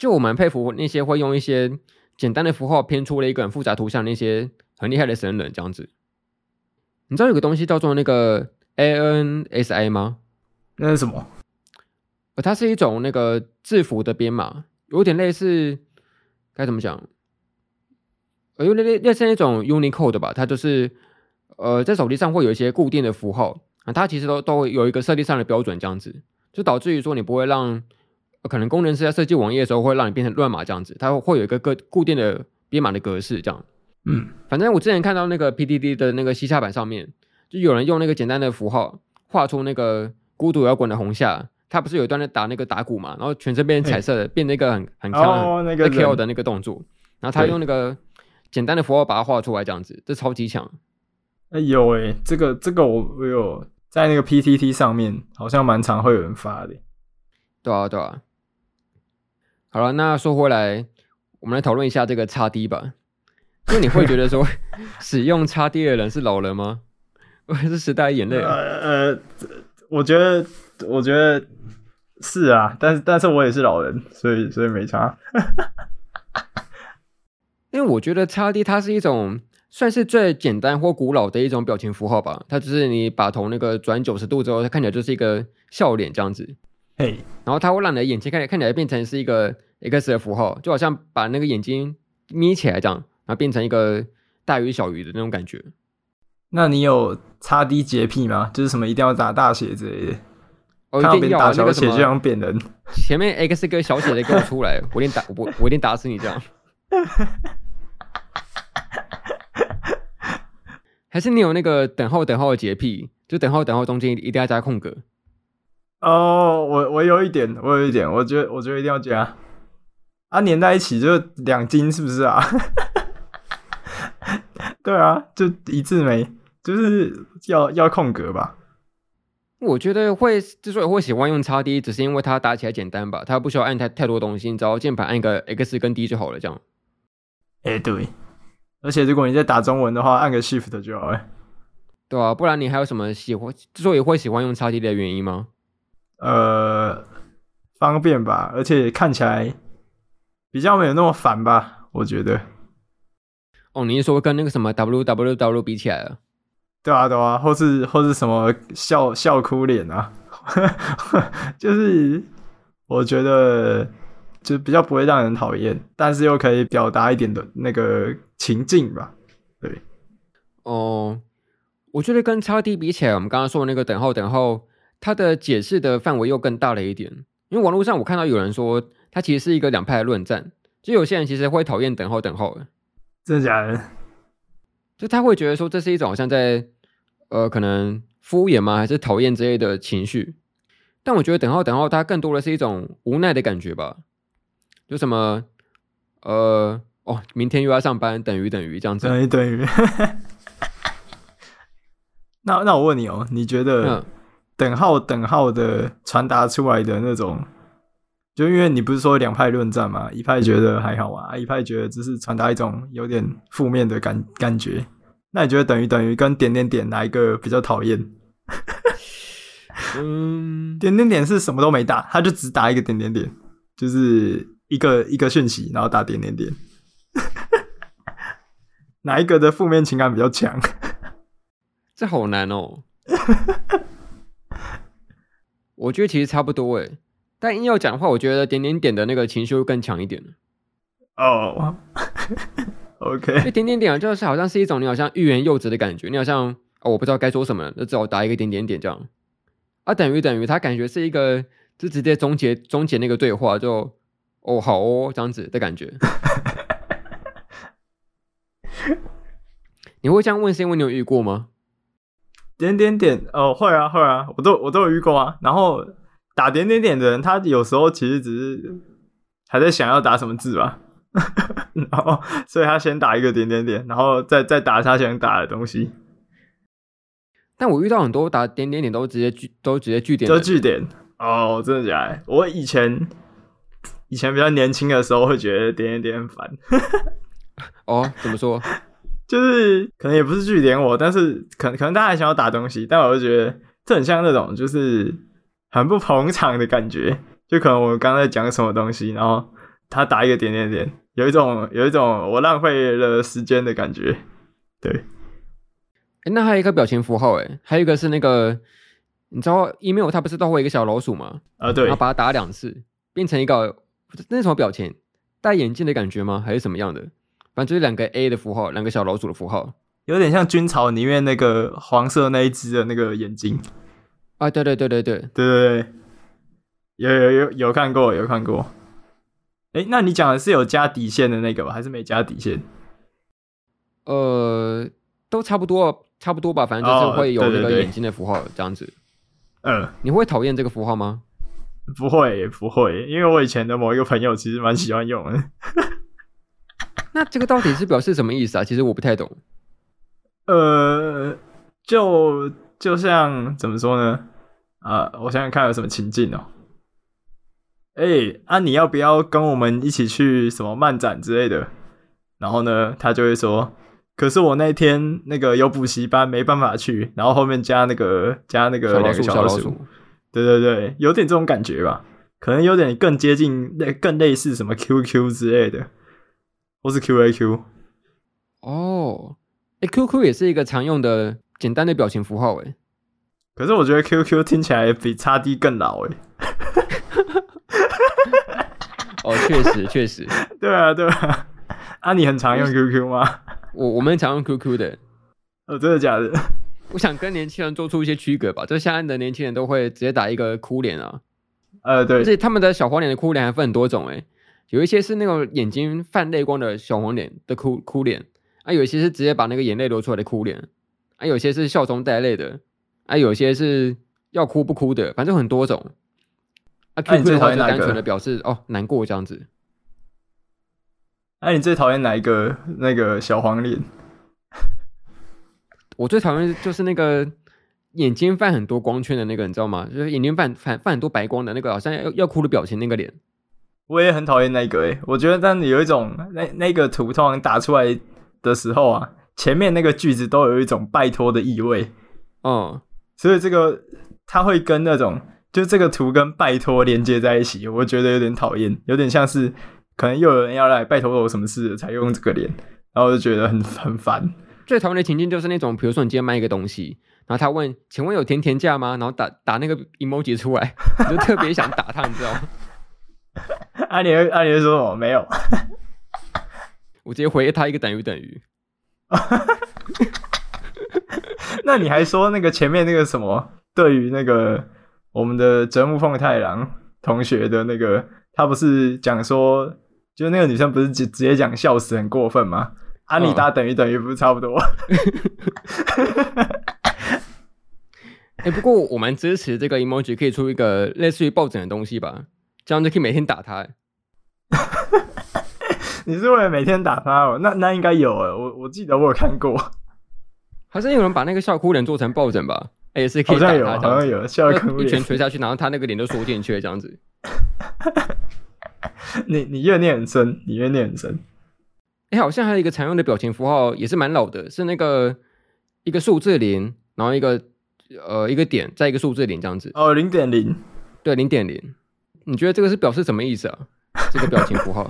[SPEAKER 1] 就我蛮佩服那些会用一些简单的符号拼出了一个很复杂图像那些很厉害的神人这样子。你知道有个东西叫做那个 ANSI 吗？
[SPEAKER 2] 那是什么？
[SPEAKER 1] 呃，它是一种那个字符的编码，有点类似该怎么讲？呃，有点类类似那种 Unicode 吧。它就是呃，在手机上会有一些固定的符号啊，它其实都都会有一个设定上的标准这样子，就导致于说你不会让。可能工程师在设计网页的时候会让你变成乱码这样子，它会有一个个固定的编码的格式这样。嗯，反正我之前看到那个 PDD 的那个西洽版上面，就有人用那个简单的符号画出那个孤独摇滚的红夏，他不是有一段在打那个打鼓嘛，然后全身变成彩色的，变那个很很强那个 kill 的那个动作，然后他用那个简单的符号把它画出来这样子，这超级强。
[SPEAKER 2] 哎有哎，这个这个我我有在那个 PTT 上面，好像蛮常会有人发的。
[SPEAKER 1] 对啊对啊。好了，那说回来，我们来讨论一下这个 XD 吧。那你会觉得说，使用 XD 的人是老人吗？还是时代眼泪？
[SPEAKER 2] 呃呃，我觉得，我觉得是啊，但是但是我也是老人，所以所以没差。
[SPEAKER 1] 因为我觉得 XD 它是一种算是最简单或古老的一种表情符号吧。它只是你把头那个转九十度之后，它看起来就是一个笑脸这样子。
[SPEAKER 2] 嘿，
[SPEAKER 1] 然后它会让你的眼睛看看起来变成是一个 X 的符号，就好像把那个眼睛眯起来这样，然后变成一个大鱼小鱼的那种感觉。
[SPEAKER 2] 那你有擦低洁癖吗？就是什么一定要打大写之类的？
[SPEAKER 1] 哦，一定要
[SPEAKER 2] 打小写就想扁人。
[SPEAKER 1] 前面 X 跟小写的给我出来，我一定打我我一定打死你这样。还是你有那个等号等号的洁癖，就等号等号中间一定要加空格。
[SPEAKER 2] 哦，我我有一点，我有一点，我觉得我觉得一定要加。啊，粘在一起就两斤是不是啊？对啊，就一字眉，就是要要空格吧。
[SPEAKER 1] 我觉得会之所以会喜欢用 XD，只是因为它打起来简单吧，它不需要按太太多东西，你只要键盘按个 X 跟 D 就好了，这样。
[SPEAKER 2] 哎、欸，对。而且如果你在打中文的话，按个 Shift 就好了。
[SPEAKER 1] 对啊，不然你还有什么喜欢之所以会喜欢用 XD 的原因吗？
[SPEAKER 2] 呃，方便吧，而且看起来比较没有那么烦吧，我觉得。
[SPEAKER 1] 哦，你是说跟那个什么 www 比起来了？
[SPEAKER 2] 对啊，对啊，或是或是什么笑笑哭脸啊，就是我觉得就比较不会让人讨厌，但是又可以表达一点的那个情境吧。对，
[SPEAKER 1] 哦，我觉得跟 XD 比起来，我们刚刚说的那个等候等号，它的解释的范围又更大了一点。因为网络上我看到有人说，他其实是一个两派的论战，就有些人其实会讨厌等号等号的。
[SPEAKER 2] 真的假的？
[SPEAKER 1] 就他会觉得说，这是一种好像在呃可能敷衍吗，还是讨厌之类的情绪？但我觉得等号等号，它更多的是一种无奈的感觉吧。就什么呃哦，明天又要上班，等于等于这样子，
[SPEAKER 2] 等于等于。那那我问你哦，你觉得等号等号的传达出来的那种？就因为你不是说两派论战嘛，一派觉得还好啊，一派觉得只是传达一种有点负面的感感觉。那你觉得等于等于跟点点点哪一个比较讨厌？
[SPEAKER 1] 嗯，
[SPEAKER 2] 点点点是什么都没打，他就只打一个点点点，就是一个一个讯息，然后打点点点。哪一个的负面情感比较强？
[SPEAKER 1] 这好难哦。我觉得其实差不多诶。但硬要讲的话，我觉得点点点的那个情绪会更强一点
[SPEAKER 2] 哦。Oh, OK，
[SPEAKER 1] 因为点点点就是好像是一种你好像欲言又止的感觉，你好像哦我不知道该说什么了，就只好打一个点点点这样。啊，等于等于，他感觉是一个就直接终结终结那个对话，就哦好哦这样子的感觉。你会这样问是因为你有遇过吗？
[SPEAKER 2] 点点点哦，会啊会啊，我都我都有遇过啊，然后。打点点点的人，他有时候其实只是还在想要打什么字吧，然后所以他先打一个点点点，然后再再打他想打的东西。
[SPEAKER 1] 但我遇到很多打点点点都直接句都直接句点，
[SPEAKER 2] 都句点哦，真的假的？我以前以前比较年轻的时候会觉得点点点很烦。
[SPEAKER 1] 哦，怎么说？
[SPEAKER 2] 就是可能也不是句点我，但是可能可能大家还想要打东西，但我就觉得这很像那种就是。很不捧场的感觉，就可能我们刚才讲什么东西，然后他打一个点点点，有一种有一种我浪费了时间的感觉。对，
[SPEAKER 1] 哎、欸，那还有一个表情符号，哎，还有一个是那个，你知道 email 它不是都会一个小老鼠吗？
[SPEAKER 2] 啊，对，
[SPEAKER 1] 然后把它打两次，变成一个那是什么表情？戴眼镜的感觉吗？还是什么样的？反正就是两个 A 的符号，两个小老鼠的符号，
[SPEAKER 2] 有点像军曹里面那个黄色那一只的那个眼睛。
[SPEAKER 1] 啊，对对对对对
[SPEAKER 2] 对对对，有有有有看过有看过，哎，那你讲的是有加底线的那个吧，还是没加底线？
[SPEAKER 1] 呃，都差不多，差不多吧，反正就是会有那个眼睛的符号这样子。
[SPEAKER 2] 嗯、哦，
[SPEAKER 1] 你会讨厌这个符号吗？
[SPEAKER 2] 不会不会，因为我以前的某一个朋友其实蛮喜欢用的。
[SPEAKER 1] 那这个到底是表示什么意思啊？其实我不太懂。
[SPEAKER 2] 呃，就就像怎么说呢？啊，我想想看有什么情境哦。哎、欸，啊，你要不要跟我们一起去什么漫展之类的？然后呢，他就会说，可是我那天那个有补习班，没办法去。然后后面加那个加那个两个小老鼠，对对对，有点这种感觉吧？可能有点更接近类更类似什么 QQ 之类的，或是 QAQ。
[SPEAKER 1] 哦，哎，QQ 也是一个常用的简单的表情符号，哎。
[SPEAKER 2] 可是我觉得 QQ 听起来比 XD 更老哎。
[SPEAKER 1] 哦，确实确实，
[SPEAKER 2] 对啊对啊。啊，你很常用 QQ 吗？
[SPEAKER 1] 我我们常用 QQ 的。
[SPEAKER 2] 哦，真的假的？
[SPEAKER 1] 我想跟年轻人做出一些区隔吧。就现在的年轻人都会直接打一个哭脸啊，
[SPEAKER 2] 呃，对，
[SPEAKER 1] 而且他们的小黄脸的哭脸还分很多种诶，有一些是那种眼睛泛泪光的小黄脸的哭哭脸，啊，有一些是直接把那个眼泪流出来的哭脸，啊，有些是笑中带泪的，啊，有些是要哭不哭的，反正很多种。啊，QQ 最讨厌单纯的表示哦难过这样子。
[SPEAKER 2] 哎、啊，你最讨厌哪一个那个小黄脸？
[SPEAKER 1] 我最讨厌就是那个眼睛泛很多光圈的那个，你知道吗？就是眼睛泛泛泛很多白光的那个，好像要要哭的表情那个脸。
[SPEAKER 2] 我也很讨厌那个诶、欸，我觉得但有一种那那个图通常打出来的时候啊，前面那个句子都有一种拜托的意味。
[SPEAKER 1] 哦、嗯，
[SPEAKER 2] 所以这个它会跟那种。就这个图跟拜托连接在一起，我觉得有点讨厌，有点像是可能又有人要来拜托我什么事才用这个脸，然后我就觉得很很烦。
[SPEAKER 1] 最讨厌的情境就是那种，比如说你今天卖一个东西，然后他问，请问有甜甜价吗？然后打打那个 emoji 出来，我就特别想打他，你知道吗？
[SPEAKER 2] 阿莲阿莲说什么？没有，
[SPEAKER 1] 我直接回他一个等于等于。
[SPEAKER 2] 那你还说那个前面那个什么？对于那个。我们的泽木奉太郎同学的那个，他不是讲说，就是那个女生不是直直接讲笑死很过分吗？阿妮达等于等于不是差不多？
[SPEAKER 1] 哎、欸，不过我蛮支持这个 emoji 可以出一个类似于抱枕的东西吧，这样就可以每天打他。
[SPEAKER 2] 你是为了每天打他哦？那那应该有诶，我我记得我有看过，
[SPEAKER 1] 好像有人把那个笑哭脸做成抱枕吧？也、欸、是可以打他，好
[SPEAKER 2] 像有，笑哭
[SPEAKER 1] 一拳捶下去，然后他那个脸都缩进去了，这样子。
[SPEAKER 2] 你你怨念很深，你怨念很深。
[SPEAKER 1] 哎、欸，好像还有一个常用的表情符号，也是蛮老的，是那个一个数字零，然后一个呃一个点，再一个数字零这样子。
[SPEAKER 2] 哦，零点零，
[SPEAKER 1] 对，零点零。你觉得这个是表示什么意思啊？这个表情符号。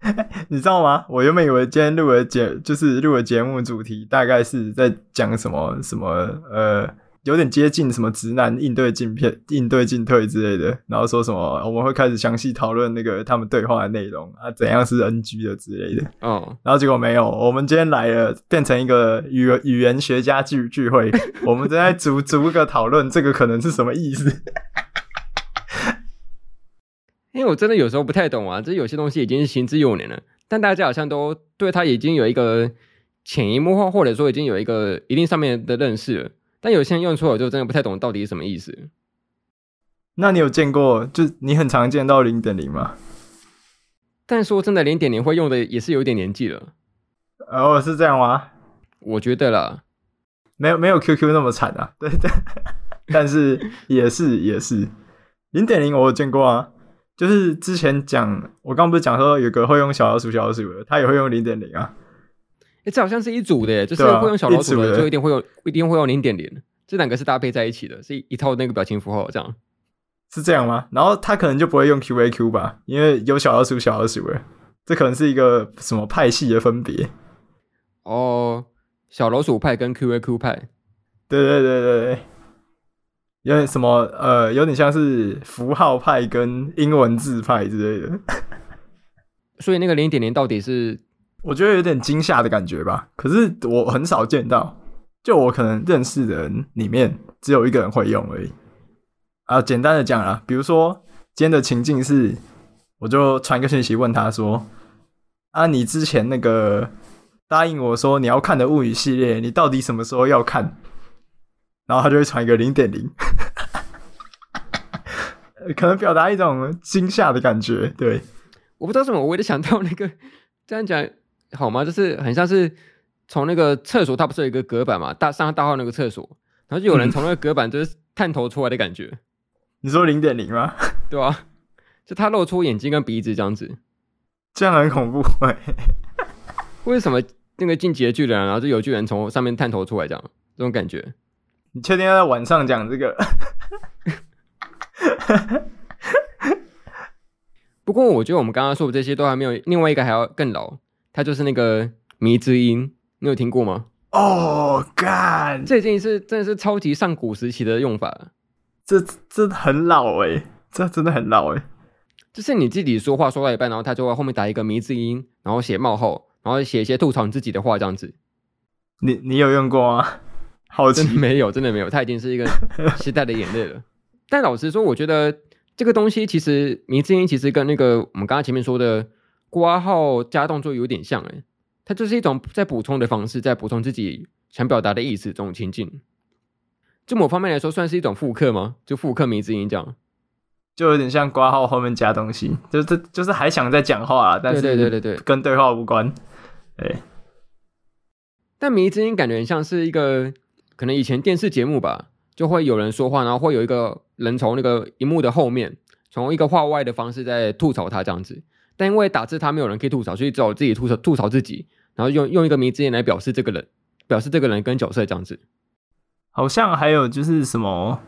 [SPEAKER 2] 你知道吗？我原本以为今天录的节就是录的节目主题，大概是在讲什么什么呃，有点接近什么直男应对进片、应对进退之类的，然后说什么我们会开始详细讨论那个他们对话的内容啊，怎样是 NG 的之类的。哦，然后结果没有，我们今天来了，变成一个语语言学家聚聚会，我们正在逐逐个讨论这个可能是什么意思。
[SPEAKER 1] 因为我真的有时候不太懂啊，这有些东西已经是行之有年了，但大家好像都对它已经有一个潜移默化，或者说已经有一个一定上面的认识了。但有些人用错了，就真的不太懂到底是什么意思。
[SPEAKER 2] 那你有见过，就你很常见到零点零吗？
[SPEAKER 1] 但说真的，零点零会用的也是有一点年纪了。
[SPEAKER 2] 哦，是这样吗？
[SPEAKER 1] 我觉得啦，
[SPEAKER 2] 没有没有 QQ 那么惨啊。对对，但是也是也是零点零，我有见过啊。就是之前讲，我刚不是讲说有个会用小老鼠小老鼠的，他也会用零点零啊。
[SPEAKER 1] 哎、欸，这好像是一组的，就是会用小老鼠的，就一定会用，一定会用零点零。这两个是搭配在一起的，是一套那个表情符号，这样
[SPEAKER 2] 是这样吗？然后他可能就不会用 QAQ 吧，因为有小老鼠小老鼠的，这可能是一个什么派系的分别。
[SPEAKER 1] 哦，小老鼠派跟 QAQ 派，
[SPEAKER 2] 对对对对对。有点什么呃，有点像是符号派跟英文字派之类的，
[SPEAKER 1] 所以那个零点零到底是，
[SPEAKER 2] 我觉得有点惊吓的感觉吧。可是我很少见到，就我可能认识的人里面只有一个人会用而已。啊，简单的讲啊，比如说今天的情境是，我就传个讯息问他说：“啊，你之前那个答应我说你要看的物语系列，你到底什么时候要看？”然后他就会传一个零点零，可能表达一种惊吓的感觉。对，
[SPEAKER 1] 我不知道什么，我为了想到那个这样讲好吗？就是很像是从那个厕所，它不是有一个隔板嘛？大上大号那个厕所，然后就有人从那个隔板就是探头出来的感觉。嗯、
[SPEAKER 2] 你说零点零吗？
[SPEAKER 1] 对啊，就他露出眼睛跟鼻子这样子，
[SPEAKER 2] 这样很恐怖。
[SPEAKER 1] 为什么那个进击的巨人，然后就有巨人从上面探头出来这样？这种感觉。
[SPEAKER 2] 你确定要在晚上讲这个？
[SPEAKER 1] 不过我觉得我们刚刚说的这些都还没有，另外一个还要更老，它就是那个迷之音，你有听过吗？
[SPEAKER 2] 哦，干，
[SPEAKER 1] 这已经是真的是超级上古时期的用法，
[SPEAKER 2] 这这很老诶，这真的很老诶。
[SPEAKER 1] 就是你自己说话说到一半，然后他就会后面打一个迷之音，然后写冒号，然后写一些吐槽你自己的话这样子。
[SPEAKER 2] 你你有用过吗？好奇，
[SPEAKER 1] 没有，真的没有，他已经是一个 时代的眼泪了。但老实说，我觉得这个东西其实迷之音其实跟那个我们刚刚前面说的挂号加动作有点像诶，它就是一种在补充的方式，在补充自己想表达的意思这种情境。就某方面来说，算是一种复刻吗？就复刻迷之音这样，
[SPEAKER 2] 就有点像挂号后面加东西，就是就是还想再讲话啊，但是对对对对对，跟对话无关。对，
[SPEAKER 1] 但迷之音感觉很像是一个可能以前电视节目吧，就会有人说话，然后会有一个人从那个荧幕的后面，从一个话外的方式在吐槽他这样子。但因为打字他没有人可以吐槽，所以只有自己吐槽吐槽自己，然后用用一个迷之音来表示这个人，表示这个人跟角色这样子。
[SPEAKER 2] 好像还有就是什么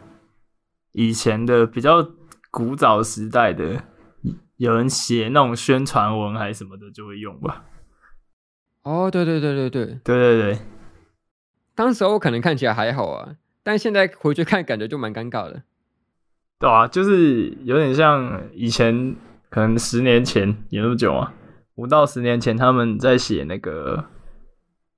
[SPEAKER 2] 以前的比较古早时代的，有人写那种宣传文还是什么的就会用吧。
[SPEAKER 1] 哦，对对对对对
[SPEAKER 2] 对对对，
[SPEAKER 1] 当时我可能看起来还好啊，但现在回去看感觉就蛮尴尬的。
[SPEAKER 2] 对啊，就是有点像以前，可能十年前有那么久啊，五到十年前他们在写那个。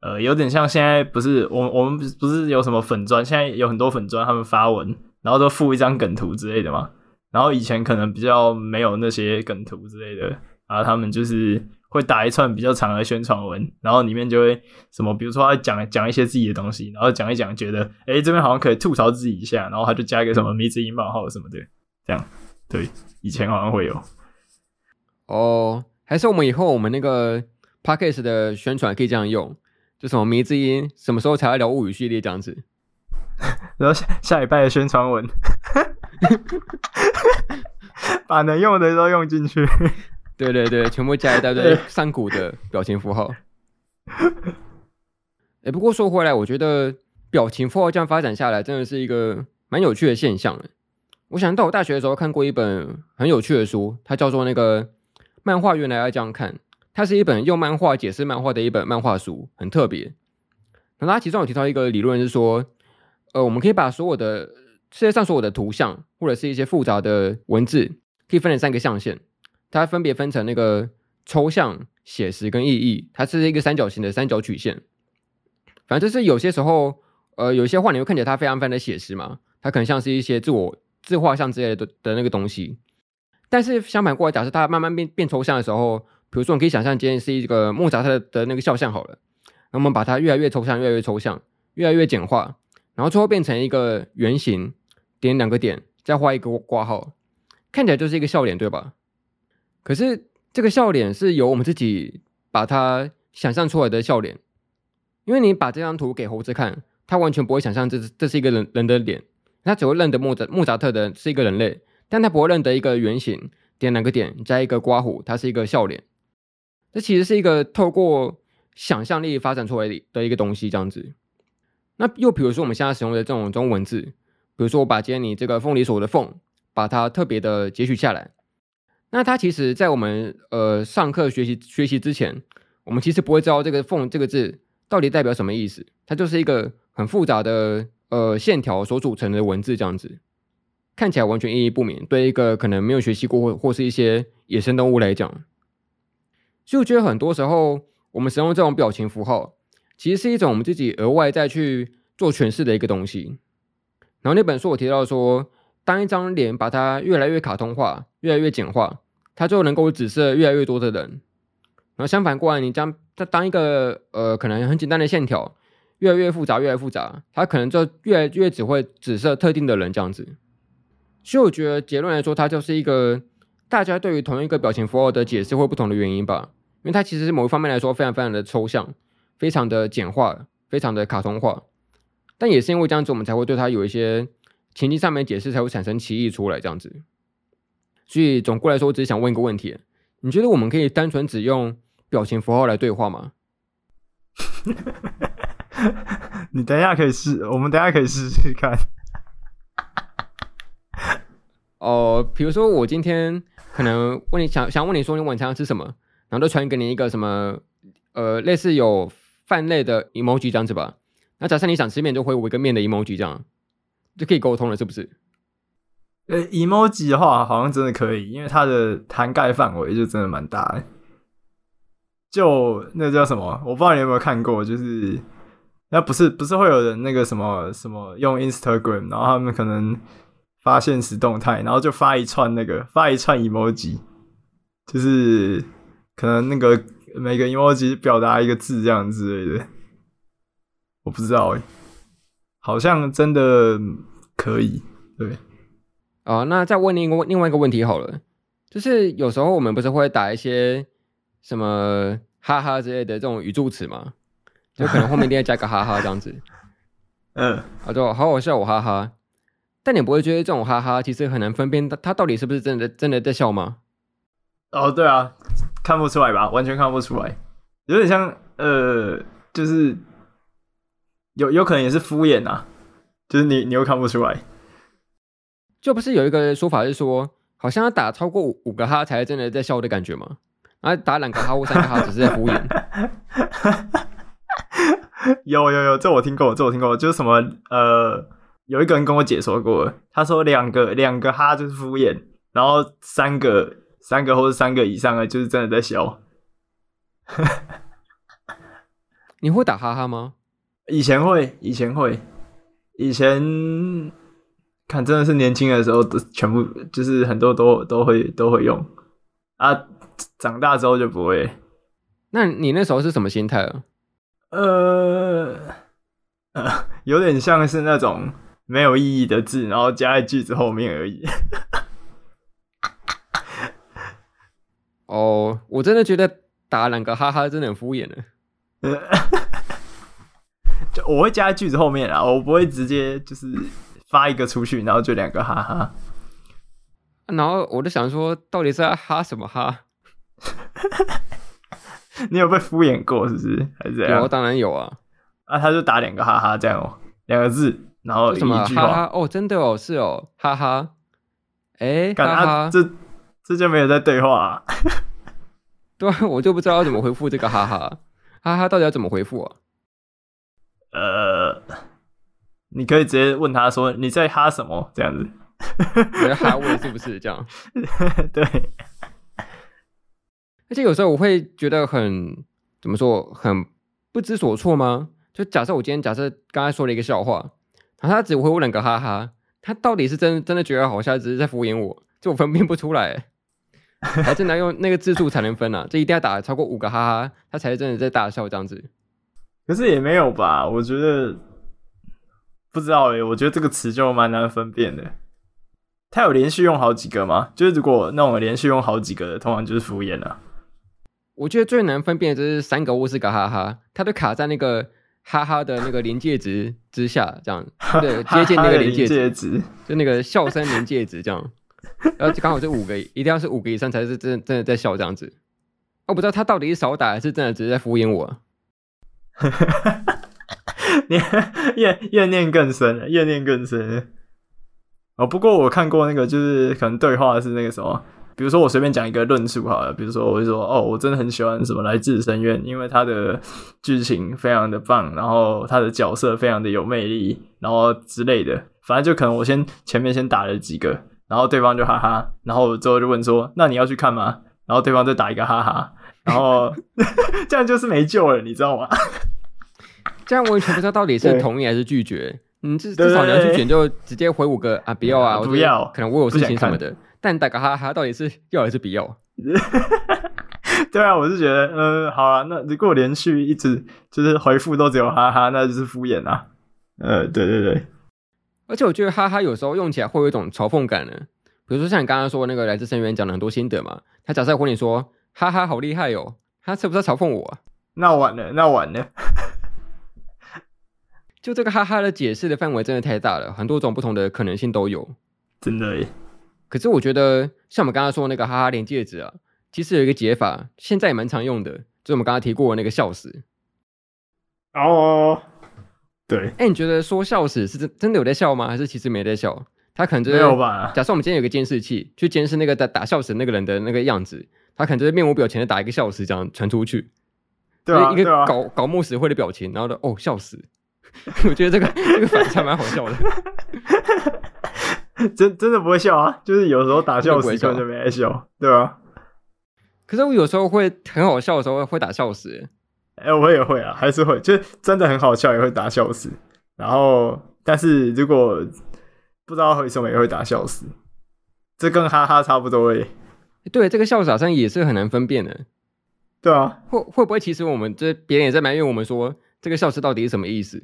[SPEAKER 2] 呃，有点像现在不是我我们不是有什么粉砖，现在有很多粉砖，他们发文，然后都附一张梗图之类的嘛。然后以前可能比较没有那些梗图之类的，然后他们就是会打一串比较长的宣传文，然后里面就会什么，比如说他讲讲一些自己的东西，然后讲一讲，觉得哎这边好像可以吐槽自己一下，然后他就加一个什么迷之音冒号什么的，这样。对，以前好像会有。
[SPEAKER 1] 哦，还是我们以后我们那个 Podcast 的宣传可以这样用。就什么迷之音，什么时候才要聊物语系列这样子？
[SPEAKER 2] 然后下下礼拜的宣传文，把能用的都用进去。
[SPEAKER 1] 对对对，全部加一大堆山谷的表情符号。哎、欸，不过说回来，我觉得表情符号这样发展下来，真的是一个蛮有趣的现象。我想到我大学的时候看过一本很有趣的书，它叫做那个漫画原来要这样看。它是一本用漫画解释漫画的一本漫画书，很特别。那它其中有提到一个理论是说，呃，我们可以把所有的世界上所有的图像或者是一些复杂的文字，可以分成三个象限，它分别分成那个抽象、写实跟意义。它是一个三角形的三角曲线。反正就是有些时候，呃，有些画你会看起来它非常非常的写实嘛，它可能像是一些自我自画像之类的的那个东西。但是相反过来，假设它慢慢变变抽象的时候。比如说，你可以想象今天是一个莫扎特的那个肖像好了，那我们把它越来越抽象，越来越抽象，越来越简化，然后最后变成一个圆形，点两个点，再画一个括号，看起来就是一个笑脸，对吧？可是这个笑脸是由我们自己把它想象出来的笑脸，因为你把这张图给猴子看，它完全不会想象这是这是一个人人的脸，它只会认得莫扎莫扎特的是一个人类，但它不会认得一个圆形，点两个点加一个括弧，它是一个笑脸。这其实是一个透过想象力发展出来的一个东西，这样子。那又比如说我们现在使用的这种中文字，比如说我把今天你这个凤梨所的凤，把它特别的截取下来。那它其实在我们呃上课学习学习之前，我们其实不会知道这个凤这个字到底代表什么意思。它就是一个很复杂的呃线条所组成的文字，这样子，看起来完全意义不明。对一个可能没有学习过或或是一些野生动物来讲。所以我觉得很多时候，我们使用这种表情符号，其实是一种我们自己额外再去做诠释的一个东西。然后那本书我提到说，当一张脸把它越来越卡通化、越来越简化，它就能够指示越来越多的人。然后相反过来，你将它当一个呃可能很简单的线条，越来越复杂、越来越复杂，它可能就越来越只会指示特定的人这样子。所以我觉得结论来说，它就是一个。大家对于同一个表情符号的解释会不同的原因吧，因为它其实是某一方面来说非常非常的抽象，非常的简化，非常的卡通化。但也是因为这样子，我们才会对它有一些情境上面解释，才会产生歧义出来这样子。所以总过来说，我只是想问一个问题：你觉得我们可以单纯只用表情符号来对话吗？
[SPEAKER 2] 你等一下可以试，我们等一下可以试试看。
[SPEAKER 1] 哦，比如说我今天。可能问你想想问你说你晚餐要吃什么，然后就传给你一个什么呃类似有饭类的 emoji 这样子吧。那假设你想吃面，就回我一个面的 emoji 这样，就可以沟通了，是不是？
[SPEAKER 2] 呃，emoji 的话好像真的可以，因为它的涵盖范围就真的蛮大的。就那叫什么？我不知道你有没有看过，就是那不是不是会有人那个什么什么用 Instagram，然后他们可能发现实动态，然后就发一串那个发一串 emoji，就是可能那个每个 emoji 表达一个字这样之类的，我不知道哎、好像真的可以，对。
[SPEAKER 1] 啊、哦，那再问另一个另外一个问题好了，就是有时候我们不是会打一些什么哈哈之类的这种语助词吗？就可能后面一定要加个哈哈这样子。
[SPEAKER 2] 嗯，
[SPEAKER 1] 啊，就好好笑我哈哈。但你不会觉得这种哈哈其实很难分辨他他到底是不是真的真的在笑吗？
[SPEAKER 2] 哦，对啊，看不出来吧？完全看不出来，有点像呃，就是有有可能也是敷衍啊，就是你你又看不出来。
[SPEAKER 1] 就不是有一个说法是说，好像要打超过五五个哈才真的在笑的感觉吗？啊，打两个哈或三个哈只是在敷衍。
[SPEAKER 2] 有有有，这我听过，这我听过，就是什么呃，有一个人跟我解说过，他说两个两个哈就是敷衍，然后三个三个或者三个以上的就是真的在笑。
[SPEAKER 1] 你会打哈哈吗？
[SPEAKER 2] 以前会，以前会，以前。看，真的是年轻的时候，都全部就是很多都都会都会用啊。长大之后就不会。
[SPEAKER 1] 那你那时候是什么心态啊？
[SPEAKER 2] 呃呃，有点像是那种没有意义的字，然后加在句子后面而已。
[SPEAKER 1] 哦，我真的觉得打两个哈哈真的很敷衍呢。
[SPEAKER 2] 就我会加在句子后面啊，我不会直接就是。发一个出去，然后就两个哈哈，
[SPEAKER 1] 然后我就想说，到底是在哈什么哈？
[SPEAKER 2] 你有被敷衍过是不是？还是怎样？
[SPEAKER 1] 有，当然有啊。
[SPEAKER 2] 啊，他就打两个哈哈这样哦，两个字，然后一句话。
[SPEAKER 1] 哈哈哦，真的哦，是哦，哈哈。哎，哈哈，
[SPEAKER 2] 啊、这这就没有在对话啊。
[SPEAKER 1] 对啊，我就不知道要怎么回复这个哈哈，哈哈，到底要怎么回复啊？
[SPEAKER 2] 呃。你可以直接问他说：“你在哈什么？”这样子，
[SPEAKER 1] 我在哈我是不是这样？
[SPEAKER 2] 对。
[SPEAKER 1] 而且有时候我会觉得很怎么说，很不知所措吗？就假设我今天假设刚才说了一个笑话，然后他只会问两个哈哈，他到底是真真的觉得好笑，只是在敷衍我？就我分辨不出来，还真的用那个字数才能分啊！这一定要打超过五个哈哈，他才是真的在大笑这样子。
[SPEAKER 2] 可是也没有吧？我觉得。不知道诶、欸，我觉得这个词就蛮难分辨的。他有连续用好几个吗？就是如果那种连续用好几个的，通常就是敷衍了、啊。
[SPEAKER 1] 我觉得最难分辨的就是三个或四个哈哈，他都卡在那个哈哈的那个临界值之下，这样对，接近那个临界值，值，就那个笑声临界值这样。然后刚好这五个，一定要是五个以上才是真真的在笑这样子。我不知道他到底是少打还是真的只是在敷衍我。
[SPEAKER 2] 你怨怨念更深，怨念更深。哦，不过我看过那个，就是可能对话是那个什么，比如说我随便讲一个论述好了，比如说我会说，哦，我真的很喜欢什么来自深渊，因为它的剧情非常的棒，然后它的角色非常的有魅力，然后之类的，反正就可能我先前面先打了几个，然后对方就哈哈，然后最后就问说，那你要去看吗？然后对方再打一个哈哈，然后 这样就是没救了，你知道吗？
[SPEAKER 1] 这样我也全不知道到底是同意还是拒绝。你至至少你要去选，就直接回五个啊，不要啊，
[SPEAKER 2] 不要，
[SPEAKER 1] 可能我有事情什么的。但打个哈哈，到底是要还是不要？
[SPEAKER 2] 对啊，我是觉得，嗯、呃，好啊，那如果连续一直就是回复都只有哈哈，那就是敷衍啊。呃，对对对。
[SPEAKER 1] 而且我觉得哈哈有时候用起来会有一种嘲讽感呢。比如说像你刚刚说那个来自深渊讲了很多心得嘛，他假设回你说哈哈好厉害哦，他是不是在嘲讽我？
[SPEAKER 2] 那完了，那完了。
[SPEAKER 1] 就这个哈哈的解释的范围真的太大了，很多种不同的可能性都有，
[SPEAKER 2] 真的耶。
[SPEAKER 1] 可是我觉得，像我们刚刚说的那个哈哈连戒指啊，其实有一个解法，现在也蛮常用的，就是我们刚刚提过的那个笑死。
[SPEAKER 2] 哦，对。
[SPEAKER 1] 哎、欸，你觉得说笑死是真真的有在笑吗？还是其实没在笑？他可能就是
[SPEAKER 2] 没有吧？
[SPEAKER 1] 假设我们今天有个监视器，去监视那个打打笑死那个人的那个样子，他可能就是面无表情的打一个笑死，这样传出去。
[SPEAKER 2] 对啊，
[SPEAKER 1] 一个搞、啊、搞木死会的表情，然后的哦笑死。我觉得这个这个反差蛮好笑的，
[SPEAKER 2] 真真的不会笑啊，就是有时候打笑死就没爱笑，对吧？
[SPEAKER 1] 可是我有时候会很好笑的时候会打笑死，
[SPEAKER 2] 哎、欸，我也会啊，还是会，就是真的很好笑，也会打笑死。然后，但是如果不知道为什么也会打笑死，这跟哈哈差不多诶。
[SPEAKER 1] 对，这个笑死好像也是很难分辨的。
[SPEAKER 2] 对啊，会
[SPEAKER 1] 会不会其实我们这别人也在埋怨我们说这个笑死到底是什么意思？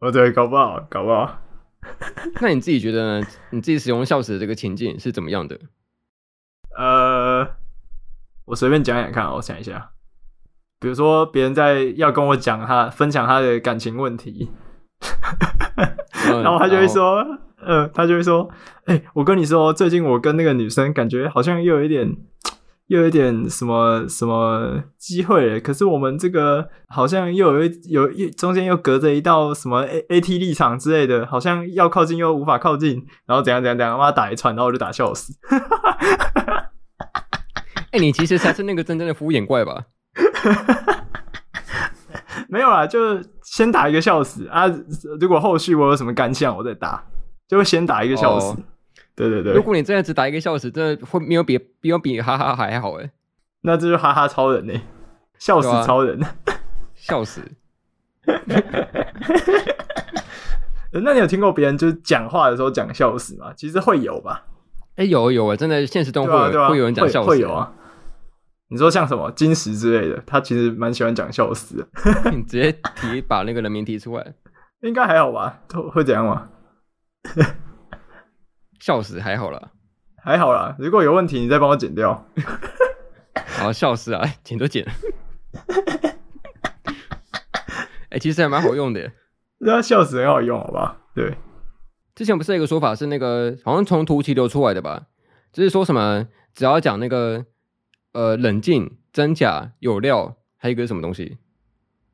[SPEAKER 2] 哦，对，搞不好，搞不好。
[SPEAKER 1] 那你自己觉得呢？你自己使用笑死的这个情境是怎么样的？
[SPEAKER 2] 呃，我随便讲讲看，我想一下。比如说，别人在要跟我讲他分享他的感情问题，然后他就会说，呃，他就会说，哎、欸，我跟你说，最近我跟那个女生感觉好像又有一点。又有一点什么什么机会，可是我们这个好像又有一有一中间又隔着一道什么 A A T 立场之类的，好像要靠近又无法靠近，然后怎样怎样怎样，把他打一串，然后我就打笑死。
[SPEAKER 1] 哎、欸，你其实才是那个真正的敷衍怪吧？
[SPEAKER 2] 没有啦，就先打一个笑死啊！如果后续我有什么感想，我再打，就先打一个笑死。哦对对对，
[SPEAKER 1] 如果你这样只打一个笑死，真的会没有比没有比哈哈还好哎。
[SPEAKER 2] 那这就哈哈超人呢，笑死超人，啊、
[SPEAKER 1] 笑死。
[SPEAKER 2] 那你有听过别人就是讲话的时候讲笑死吗？其实会有吧？
[SPEAKER 1] 哎、欸，有有啊，真的现实中会有、啊啊、会有人讲笑死会，会有啊。
[SPEAKER 2] 你说像什么金石之类的，他其实蛮喜欢讲笑死的。
[SPEAKER 1] 你直接提把那个人名提出来，
[SPEAKER 2] 应该还好吧？会怎样吗？
[SPEAKER 1] 笑死，还好啦，
[SPEAKER 2] 还好啦。如果有问题，你再帮我剪掉。
[SPEAKER 1] 好，笑死啊，剪都剪。哎、欸，其实还蛮好用的。
[SPEAKER 2] 那笑死很好用，好吧？对。
[SPEAKER 1] 之前不是有一个说法是那个，好像从图奇流出来的吧？就是说什么，只要讲那个呃冷静、真假、有料，还有一个什么东西？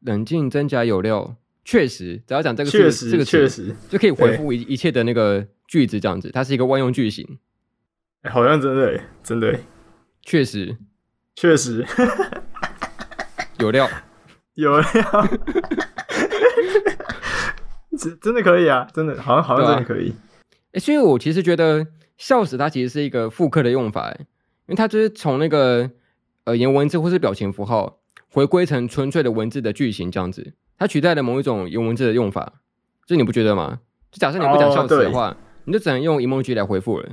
[SPEAKER 1] 冷静、真假、有料，确实，只要讲这个，确实，这个确实就可以回复一一切的那个。句子这样子，它是一个万用句型，
[SPEAKER 2] 欸、好像真的，真的，
[SPEAKER 1] 确实，
[SPEAKER 2] 确实。
[SPEAKER 1] 有料，
[SPEAKER 2] 有料，真真的可以啊，真的，好像好像真的可以。
[SPEAKER 1] 哎、啊。欸，所以我其实觉得笑死它其实是一个复刻的用法，因为它就是从那个呃言文字或是表情符号回归成纯粹的文字的句型这样子，它取代了某一种言文字的用法，这你不觉得吗？就假设你不讲笑死的话。哦你就只能用 emoji 来回复了。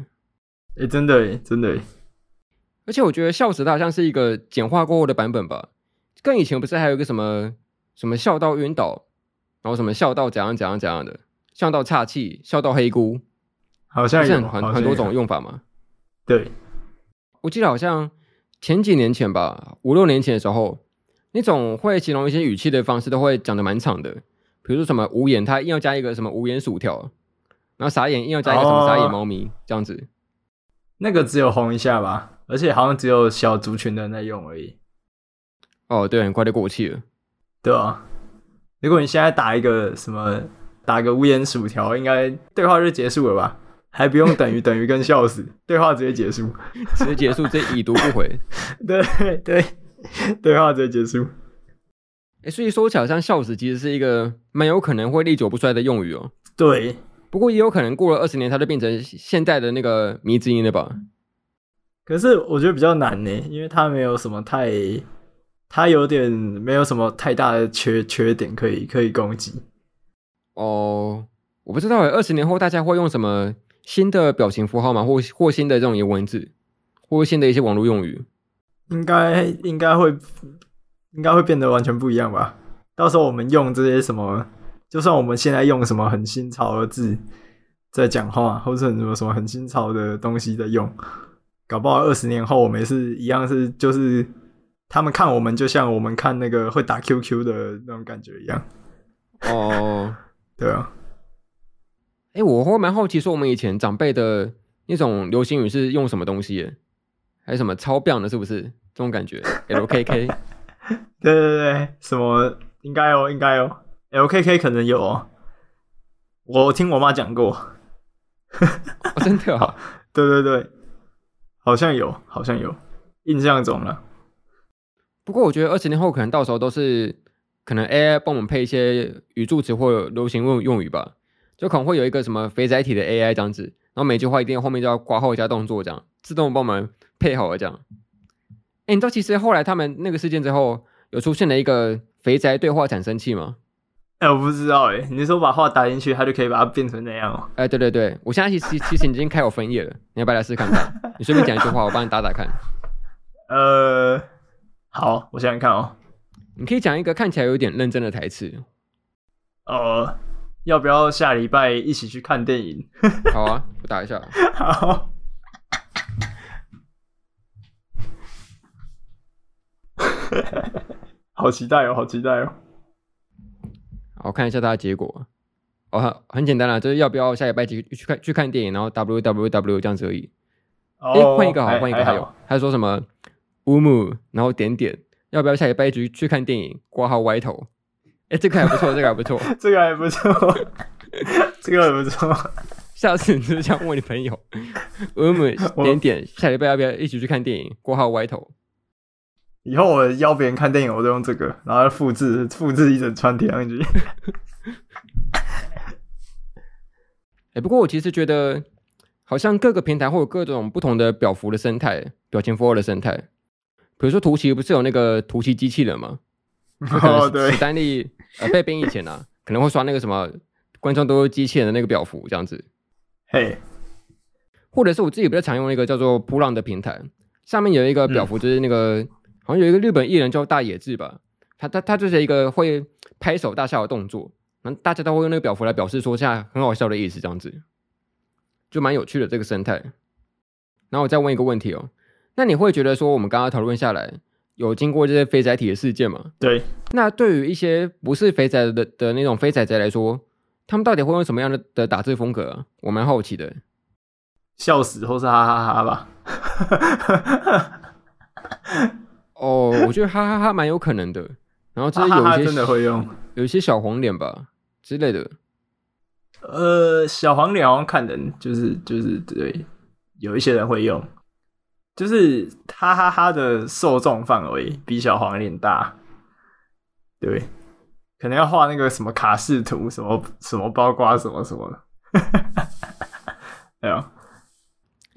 [SPEAKER 2] 哎、欸，真的，真的。
[SPEAKER 1] 而且我觉得笑死它好像是一个简化过后的版本吧。跟以前不是还有一个什么什么笑到晕倒，然后什么笑到怎样怎样怎样的，笑到岔气，笑到黑菇，
[SPEAKER 2] 好像有
[SPEAKER 1] 很很多种用法嘛。
[SPEAKER 2] 对，
[SPEAKER 1] 我记得好像前几年前吧，五六年前的时候，那种会形容一些语气的方式都会讲的蛮长的，比如说什么无言，他硬要加一个什么无言薯条。然后傻眼，硬要加一个什么傻眼猫咪、哦、这样子，
[SPEAKER 2] 那个只有红一下吧，而且好像只有小族群的人在用而已。
[SPEAKER 1] 哦，对，很快就过气了。
[SPEAKER 2] 对啊，如果你现在打一个什么，打个无言薯条，应该对话就结束了吧？还不用等于 等于跟笑死，对话直接结束，
[SPEAKER 1] 直接结束，直接已读不回。
[SPEAKER 2] 对对，对话直接结束。
[SPEAKER 1] 哎，所以说起来，像笑死其实是一个蛮有可能会历久不衰的用语哦。
[SPEAKER 2] 对。
[SPEAKER 1] 不过也有可能过了二十年，它就变成现代的那个迷之音了吧？
[SPEAKER 2] 可是我觉得比较难呢，因为它没有什么太，它有点没有什么太大的缺缺点可以可以攻击。
[SPEAKER 1] 哦，我不知道诶，二十年后大家会用什么新的表情符号吗？或或新的这种颜文字，或新的一些网络用语？
[SPEAKER 2] 应该应该会应该会变得完全不一样吧？到时候我们用这些什么？就算我们现在用什么很新潮的字在讲话，或者什么什么很新潮的东西在用，搞不好二十年后我们也是一样，是就是他们看我们就像我们看那个会打 QQ 的那种感觉一样。
[SPEAKER 1] 哦，
[SPEAKER 2] 对啊。
[SPEAKER 1] 哎、欸，我会蛮好奇，说我们以前长辈的那种流行语是用什么东西？还是什么超棒的？是不是这种感觉？LKK。
[SPEAKER 2] 对对对，什么应该哦，应该哦。LKK 可能有哦，我听我妈讲过，
[SPEAKER 1] 哦、真的 啊？
[SPEAKER 2] 对对对，好像有，好像有，印象中了。
[SPEAKER 1] 不过我觉得二十年后可能到时候都是可能 AI 帮我们配一些语助词或流行用用语吧，就可能会有一个什么肥仔体的 AI 这样子，然后每句话一定后面就要挂号加动作这样，自动帮我们配好了这样。哎，你知道其实后来他们那个事件之后，有出现了一个肥宅对话产生器吗？
[SPEAKER 2] 哎、欸，我不知道哎、欸，你是说把话打进去，它就可以把它变成那样哦？
[SPEAKER 1] 哎、欸，对对对，我现在其实其实已经开有分页了，你要不要来试看看？你随便讲一句话，我帮你打打看。
[SPEAKER 2] 呃，好，我想想看哦。
[SPEAKER 1] 你可以讲一个看起来有点认真的台词。
[SPEAKER 2] 呃，要不要下礼拜一起去看电影？
[SPEAKER 1] 好啊，我打一下。
[SPEAKER 2] 好。好期待哦，好期待哦。
[SPEAKER 1] 好，看一下它的结果。哦，很很简单啦，就是要不要下礼拜去去看去看电影，然后 W W W 这样子而已。哎、哦，换、欸、一个好，换一个还有，他说什么乌木，然后点点，要不要下礼拜一起去看电影？挂号歪头。哎、欸，这个还不错，这个还不错，
[SPEAKER 2] 这个还不错，这个还不错。
[SPEAKER 1] 下次你就这样问你朋友，乌木点点，下礼拜要不要一起去看电影？挂号歪头。
[SPEAKER 2] 以后我邀别人看电影，我都用这个，然后复制复制一整串贴上去。
[SPEAKER 1] 哎，不过我其实觉得，好像各个平台会有各种不同的表符的生态，表情符号的生态。比如说图奇不是有那个图奇机器人吗？哦，对。史丹利呃被编以前啊，可能会刷那个什么观众都是机器人的那个表符这样子。
[SPEAKER 2] 嘿，
[SPEAKER 1] 或者是我自己比较常用一个叫做噗浪的平台，上面有一个表符，就是那个。嗯好像有一个日本艺人叫大野智吧，他他他就是一个会拍手大笑的动作，然后大家都会用那个表符来表示说现在很好笑的意思，这样子就蛮有趣的这个生态。然后我再问一个问题哦，那你会觉得说我们刚刚讨论下来，有经过这些肥宅体的事件吗？
[SPEAKER 2] 对。那
[SPEAKER 1] 对于一些不是肥宅的的那种肥仔仔来说，他们到底会用什么样的的打字风格啊？我蛮好奇的。
[SPEAKER 2] 笑死或是哈哈哈哈吧。
[SPEAKER 1] 哦，我觉得哈哈哈蛮有可能的，然后这是有一些
[SPEAKER 2] 真的会用，
[SPEAKER 1] 有一些小黄脸吧之类的。
[SPEAKER 2] 呃，小黄脸好像看人就是就是对，有一些人会用，就是哈哈哈的受众范围比小黄脸大，对，可能要画那个什么卡式图，什么什么包括什么什么的，哎呀，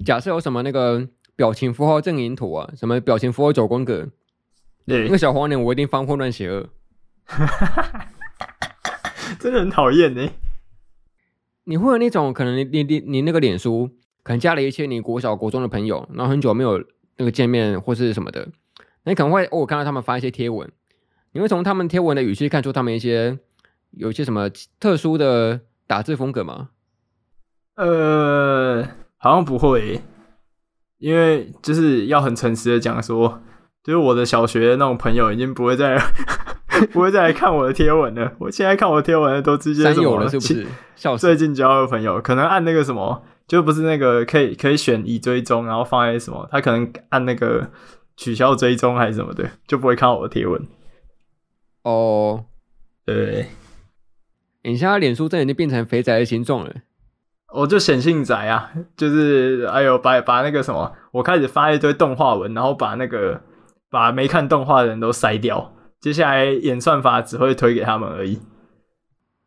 [SPEAKER 1] 假设有什么那个。表情符号阵营图啊，什么表情符号九宫格？对，那个小黄脸我一定方混乱邪恶，
[SPEAKER 2] 真的很讨厌呢。
[SPEAKER 1] 你会有那种可能你，你你你那个脸书可能加了一些你国小国中的朋友，然后很久没有那个见面或是什么的，那你可能会偶尔看到他们发一些贴文，你会从他们贴文的语气看出他们一些有一些什么特殊的打字风格吗？
[SPEAKER 2] 呃，好像不会。因为就是要很诚实的讲说，就是我的小学那种朋友已经不会再 不会再来看我的贴文了。我现在看我的贴文的都直接
[SPEAKER 1] 删有了，是不是？
[SPEAKER 2] 最近交的朋友可能按那个什么，就不是那个可以可以选已追踪，然后放在什么，他可能按那个取消追踪还是什么的，就不会看到我的贴文。
[SPEAKER 1] 哦，
[SPEAKER 2] 对，
[SPEAKER 1] 你现在脸书真的已经变成肥宅的形状了。
[SPEAKER 2] 我就显性宅啊，就是哎呦，把把那个什么，我开始发一堆动画文，然后把那个把没看动画的人都筛掉，接下来演算法只会推给他们而已。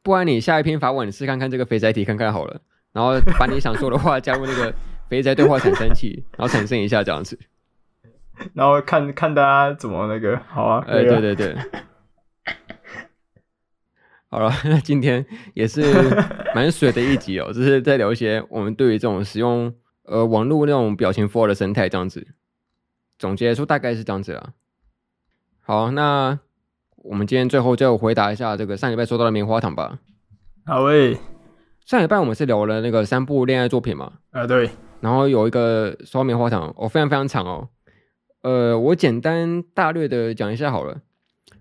[SPEAKER 1] 不然你下一篇发文，你试看看这个肥宅体看看好了，然后把你想说的话加入那个肥宅对话产生器，然后产生一下这样子，
[SPEAKER 2] 然后看看大家怎么那个好啊？
[SPEAKER 1] 哎，对对对。好了，那今天也是 蛮水的一集哦，就是在聊一些我们对于这种使用呃网络那种表情符号的生态这样子。总结来说大概是这样子了。好，那我们今天最后就回答一下这个上礼拜说到的棉花糖吧。
[SPEAKER 2] 好诶，
[SPEAKER 1] 上礼拜我们是聊了那个三部恋爱作品嘛？
[SPEAKER 2] 啊对。
[SPEAKER 1] 然后有一个说到棉花糖，哦非常非常长哦。呃，我简单大略的讲一下好了，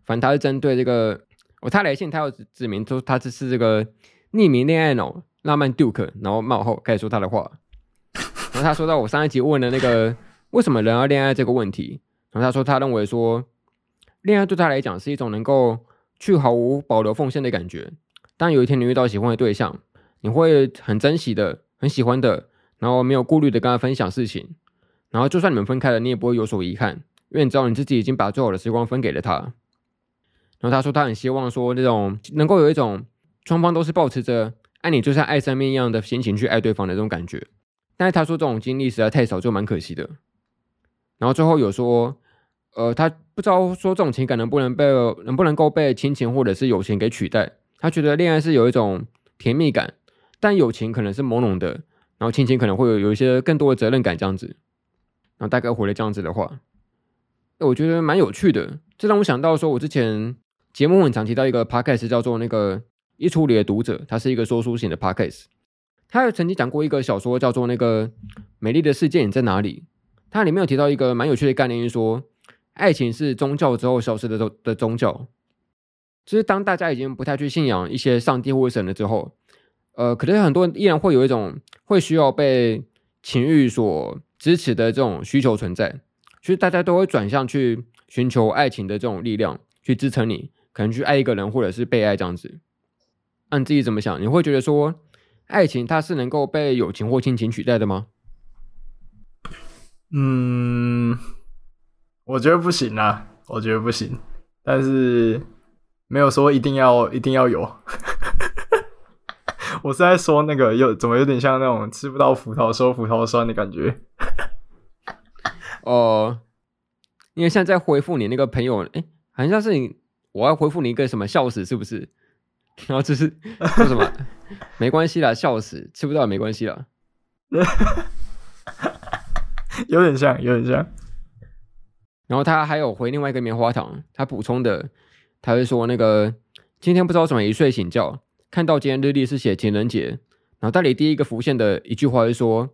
[SPEAKER 1] 反正它是针对这个。我他来信，他要指明说他只是这个匿名恋爱脑浪漫 Duke，然后冒号开始说他的话。然后他说到我上一集问的那个为什么人要恋爱这个问题，然后他说他认为说恋爱对他来讲是一种能够去毫无保留奉献的感觉。当有一天你遇到喜欢的对象，你会很珍惜的、很喜欢的，然后没有顾虑的跟他分享事情。然后就算你们分开了，你也不会有所遗憾，因为你知道你自己已经把最好的时光分给了他。然后他说，他很希望说，那种能够有一种双方都是保持着爱你就像爱生命一样的心情去爱对方的这种感觉。但是他说这种经历实在太少，就蛮可惜的。然后最后有说，呃，他不知道说这种情感能不能被能不能够被亲情或者是友情给取代。他觉得恋爱是有一种甜蜜感，但友情可能是朦胧的，然后亲情可能会有有一些更多的责任感这样子。然后大概回了这样子的话，我觉得蛮有趣的。这让我想到说，我之前节目很常提到一个 podcast 叫做那个衣橱里的读者，它是一个说书型的 podcast。他有曾经讲过一个小说叫做那个《美丽的世界你在哪里》，它里面有提到一个蛮有趣的概念，就是说爱情是宗教之后消失的的宗教。就是当大家已经不太去信仰一些上帝或神了之后，呃，可能很多人依然会有一种会需要被情欲所支持的这种需求存在，所以大家都会转向去寻求爱情的这种力量去支撑你，可能去爱一个人或者是被爱这样子。那你自己怎么想？你会觉得说爱情它是能够被友情或亲情取代的吗？
[SPEAKER 2] 嗯，我觉得不行啊，我觉得不行，但是。没有说一定要一定要有，我是在说那个有怎么有点像那种吃不到葡萄说葡萄酸的感觉。
[SPEAKER 1] 哦，因为现在在回复你那个朋友，哎，好像是你，我要回复你一个什么笑死是不是？然后这是说什么？没关系啦，笑死，吃不到也没关系啦。
[SPEAKER 2] 有点像，有点像。
[SPEAKER 1] 然后他还有回另外一个棉花糖，他补充的。他会说：“那个今天不知道怎么一睡醒觉，看到今天日历是写情人节，脑袋里第一个浮现的一句话是说，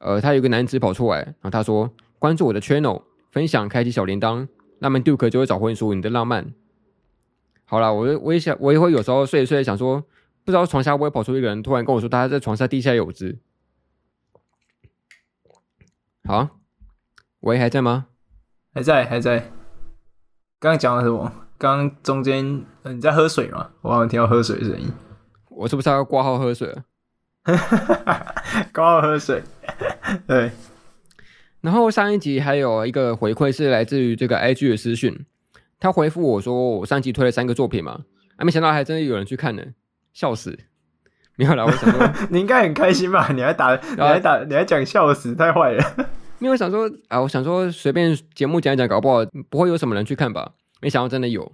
[SPEAKER 1] 呃，他有个男子跑出来，然后他说关注我的 channel，分享，开启小铃铛，那么 Duke 就会找回属于你的浪漫。好啦，我我也想，我也会有时候睡一睡，想说不知道床下会不会跑出一个人，突然跟我说他在床下地下有知。好，喂，还在吗？
[SPEAKER 2] 还在，还在。刚刚讲了什么？”刚刚中间，你在喝水吗？我好像听到喝水的声音。
[SPEAKER 1] 我是不是要挂号喝水？
[SPEAKER 2] 挂号喝水。对。
[SPEAKER 1] 然后上一集还有一个回馈是来自于这个 IG 的私讯，他回复我说我上集推了三个作品嘛，啊，没想到还真的有人去看呢，笑死！没有啦，我想说
[SPEAKER 2] 你应该很开心吧？你还打，你还打，你还讲笑死，太坏了。
[SPEAKER 1] 因为我想说啊，我想说随便节目讲一讲，搞不好不会有什么人去看吧。没想到真的有，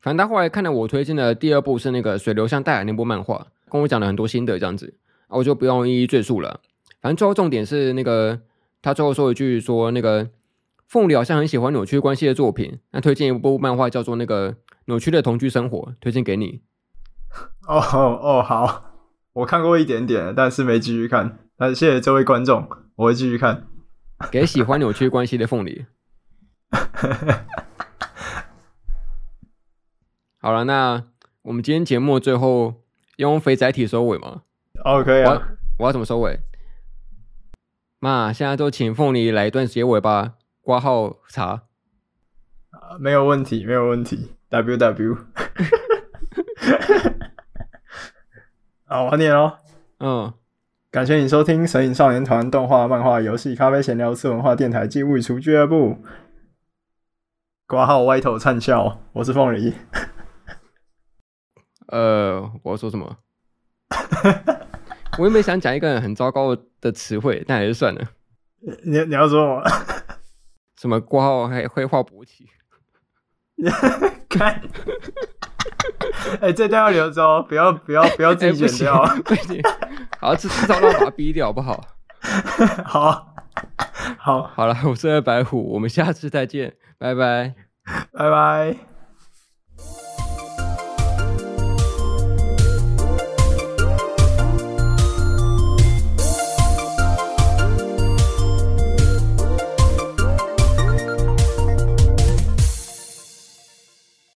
[SPEAKER 1] 反正他后来看了我推荐的第二部是那个《水流向大海》那部漫画，跟我讲了很多心得，这样子啊，我就不用一一赘述了。反正最后重点是那个他最后说一句说那个凤梨好像很喜欢扭曲关系的作品，那推荐一部漫画叫做那个《扭曲的同居生活》，推荐给你。
[SPEAKER 2] 哦哦哦，好，我看过一点点，但是没继续看。但是谢谢这位观众，我会继续看。
[SPEAKER 1] 给喜欢扭曲关系的凤梨。好了，那我们今天节目最后用肥仔体收尾吗
[SPEAKER 2] ？OK 啊，
[SPEAKER 1] 我要怎么收尾？妈，现在就请凤梨来一段结尾吧。挂号茶，
[SPEAKER 2] 没有问题，没有问题。W W，好，我念哦。
[SPEAKER 1] 嗯，
[SPEAKER 2] 感谢你收听《神隐少年团》动画、漫画、游戏、咖啡闲聊、次文化电台暨物语厨俱乐部。挂号歪头灿笑，我是凤梨。
[SPEAKER 1] 呃，我要说什么？我又没想讲一个很糟糕的词汇，但还是算了。
[SPEAKER 2] 你你要说什么？
[SPEAKER 1] 什么挂号还会画勃起？
[SPEAKER 2] 看，哎、欸，这段要留着哦，不要不要不要自己剪掉。
[SPEAKER 1] 欸、不行，好，至少让我把它逼掉，好不好？
[SPEAKER 2] 好，好，
[SPEAKER 1] 好了，我是二白虎，我们下次再见。拜拜，
[SPEAKER 2] 拜拜。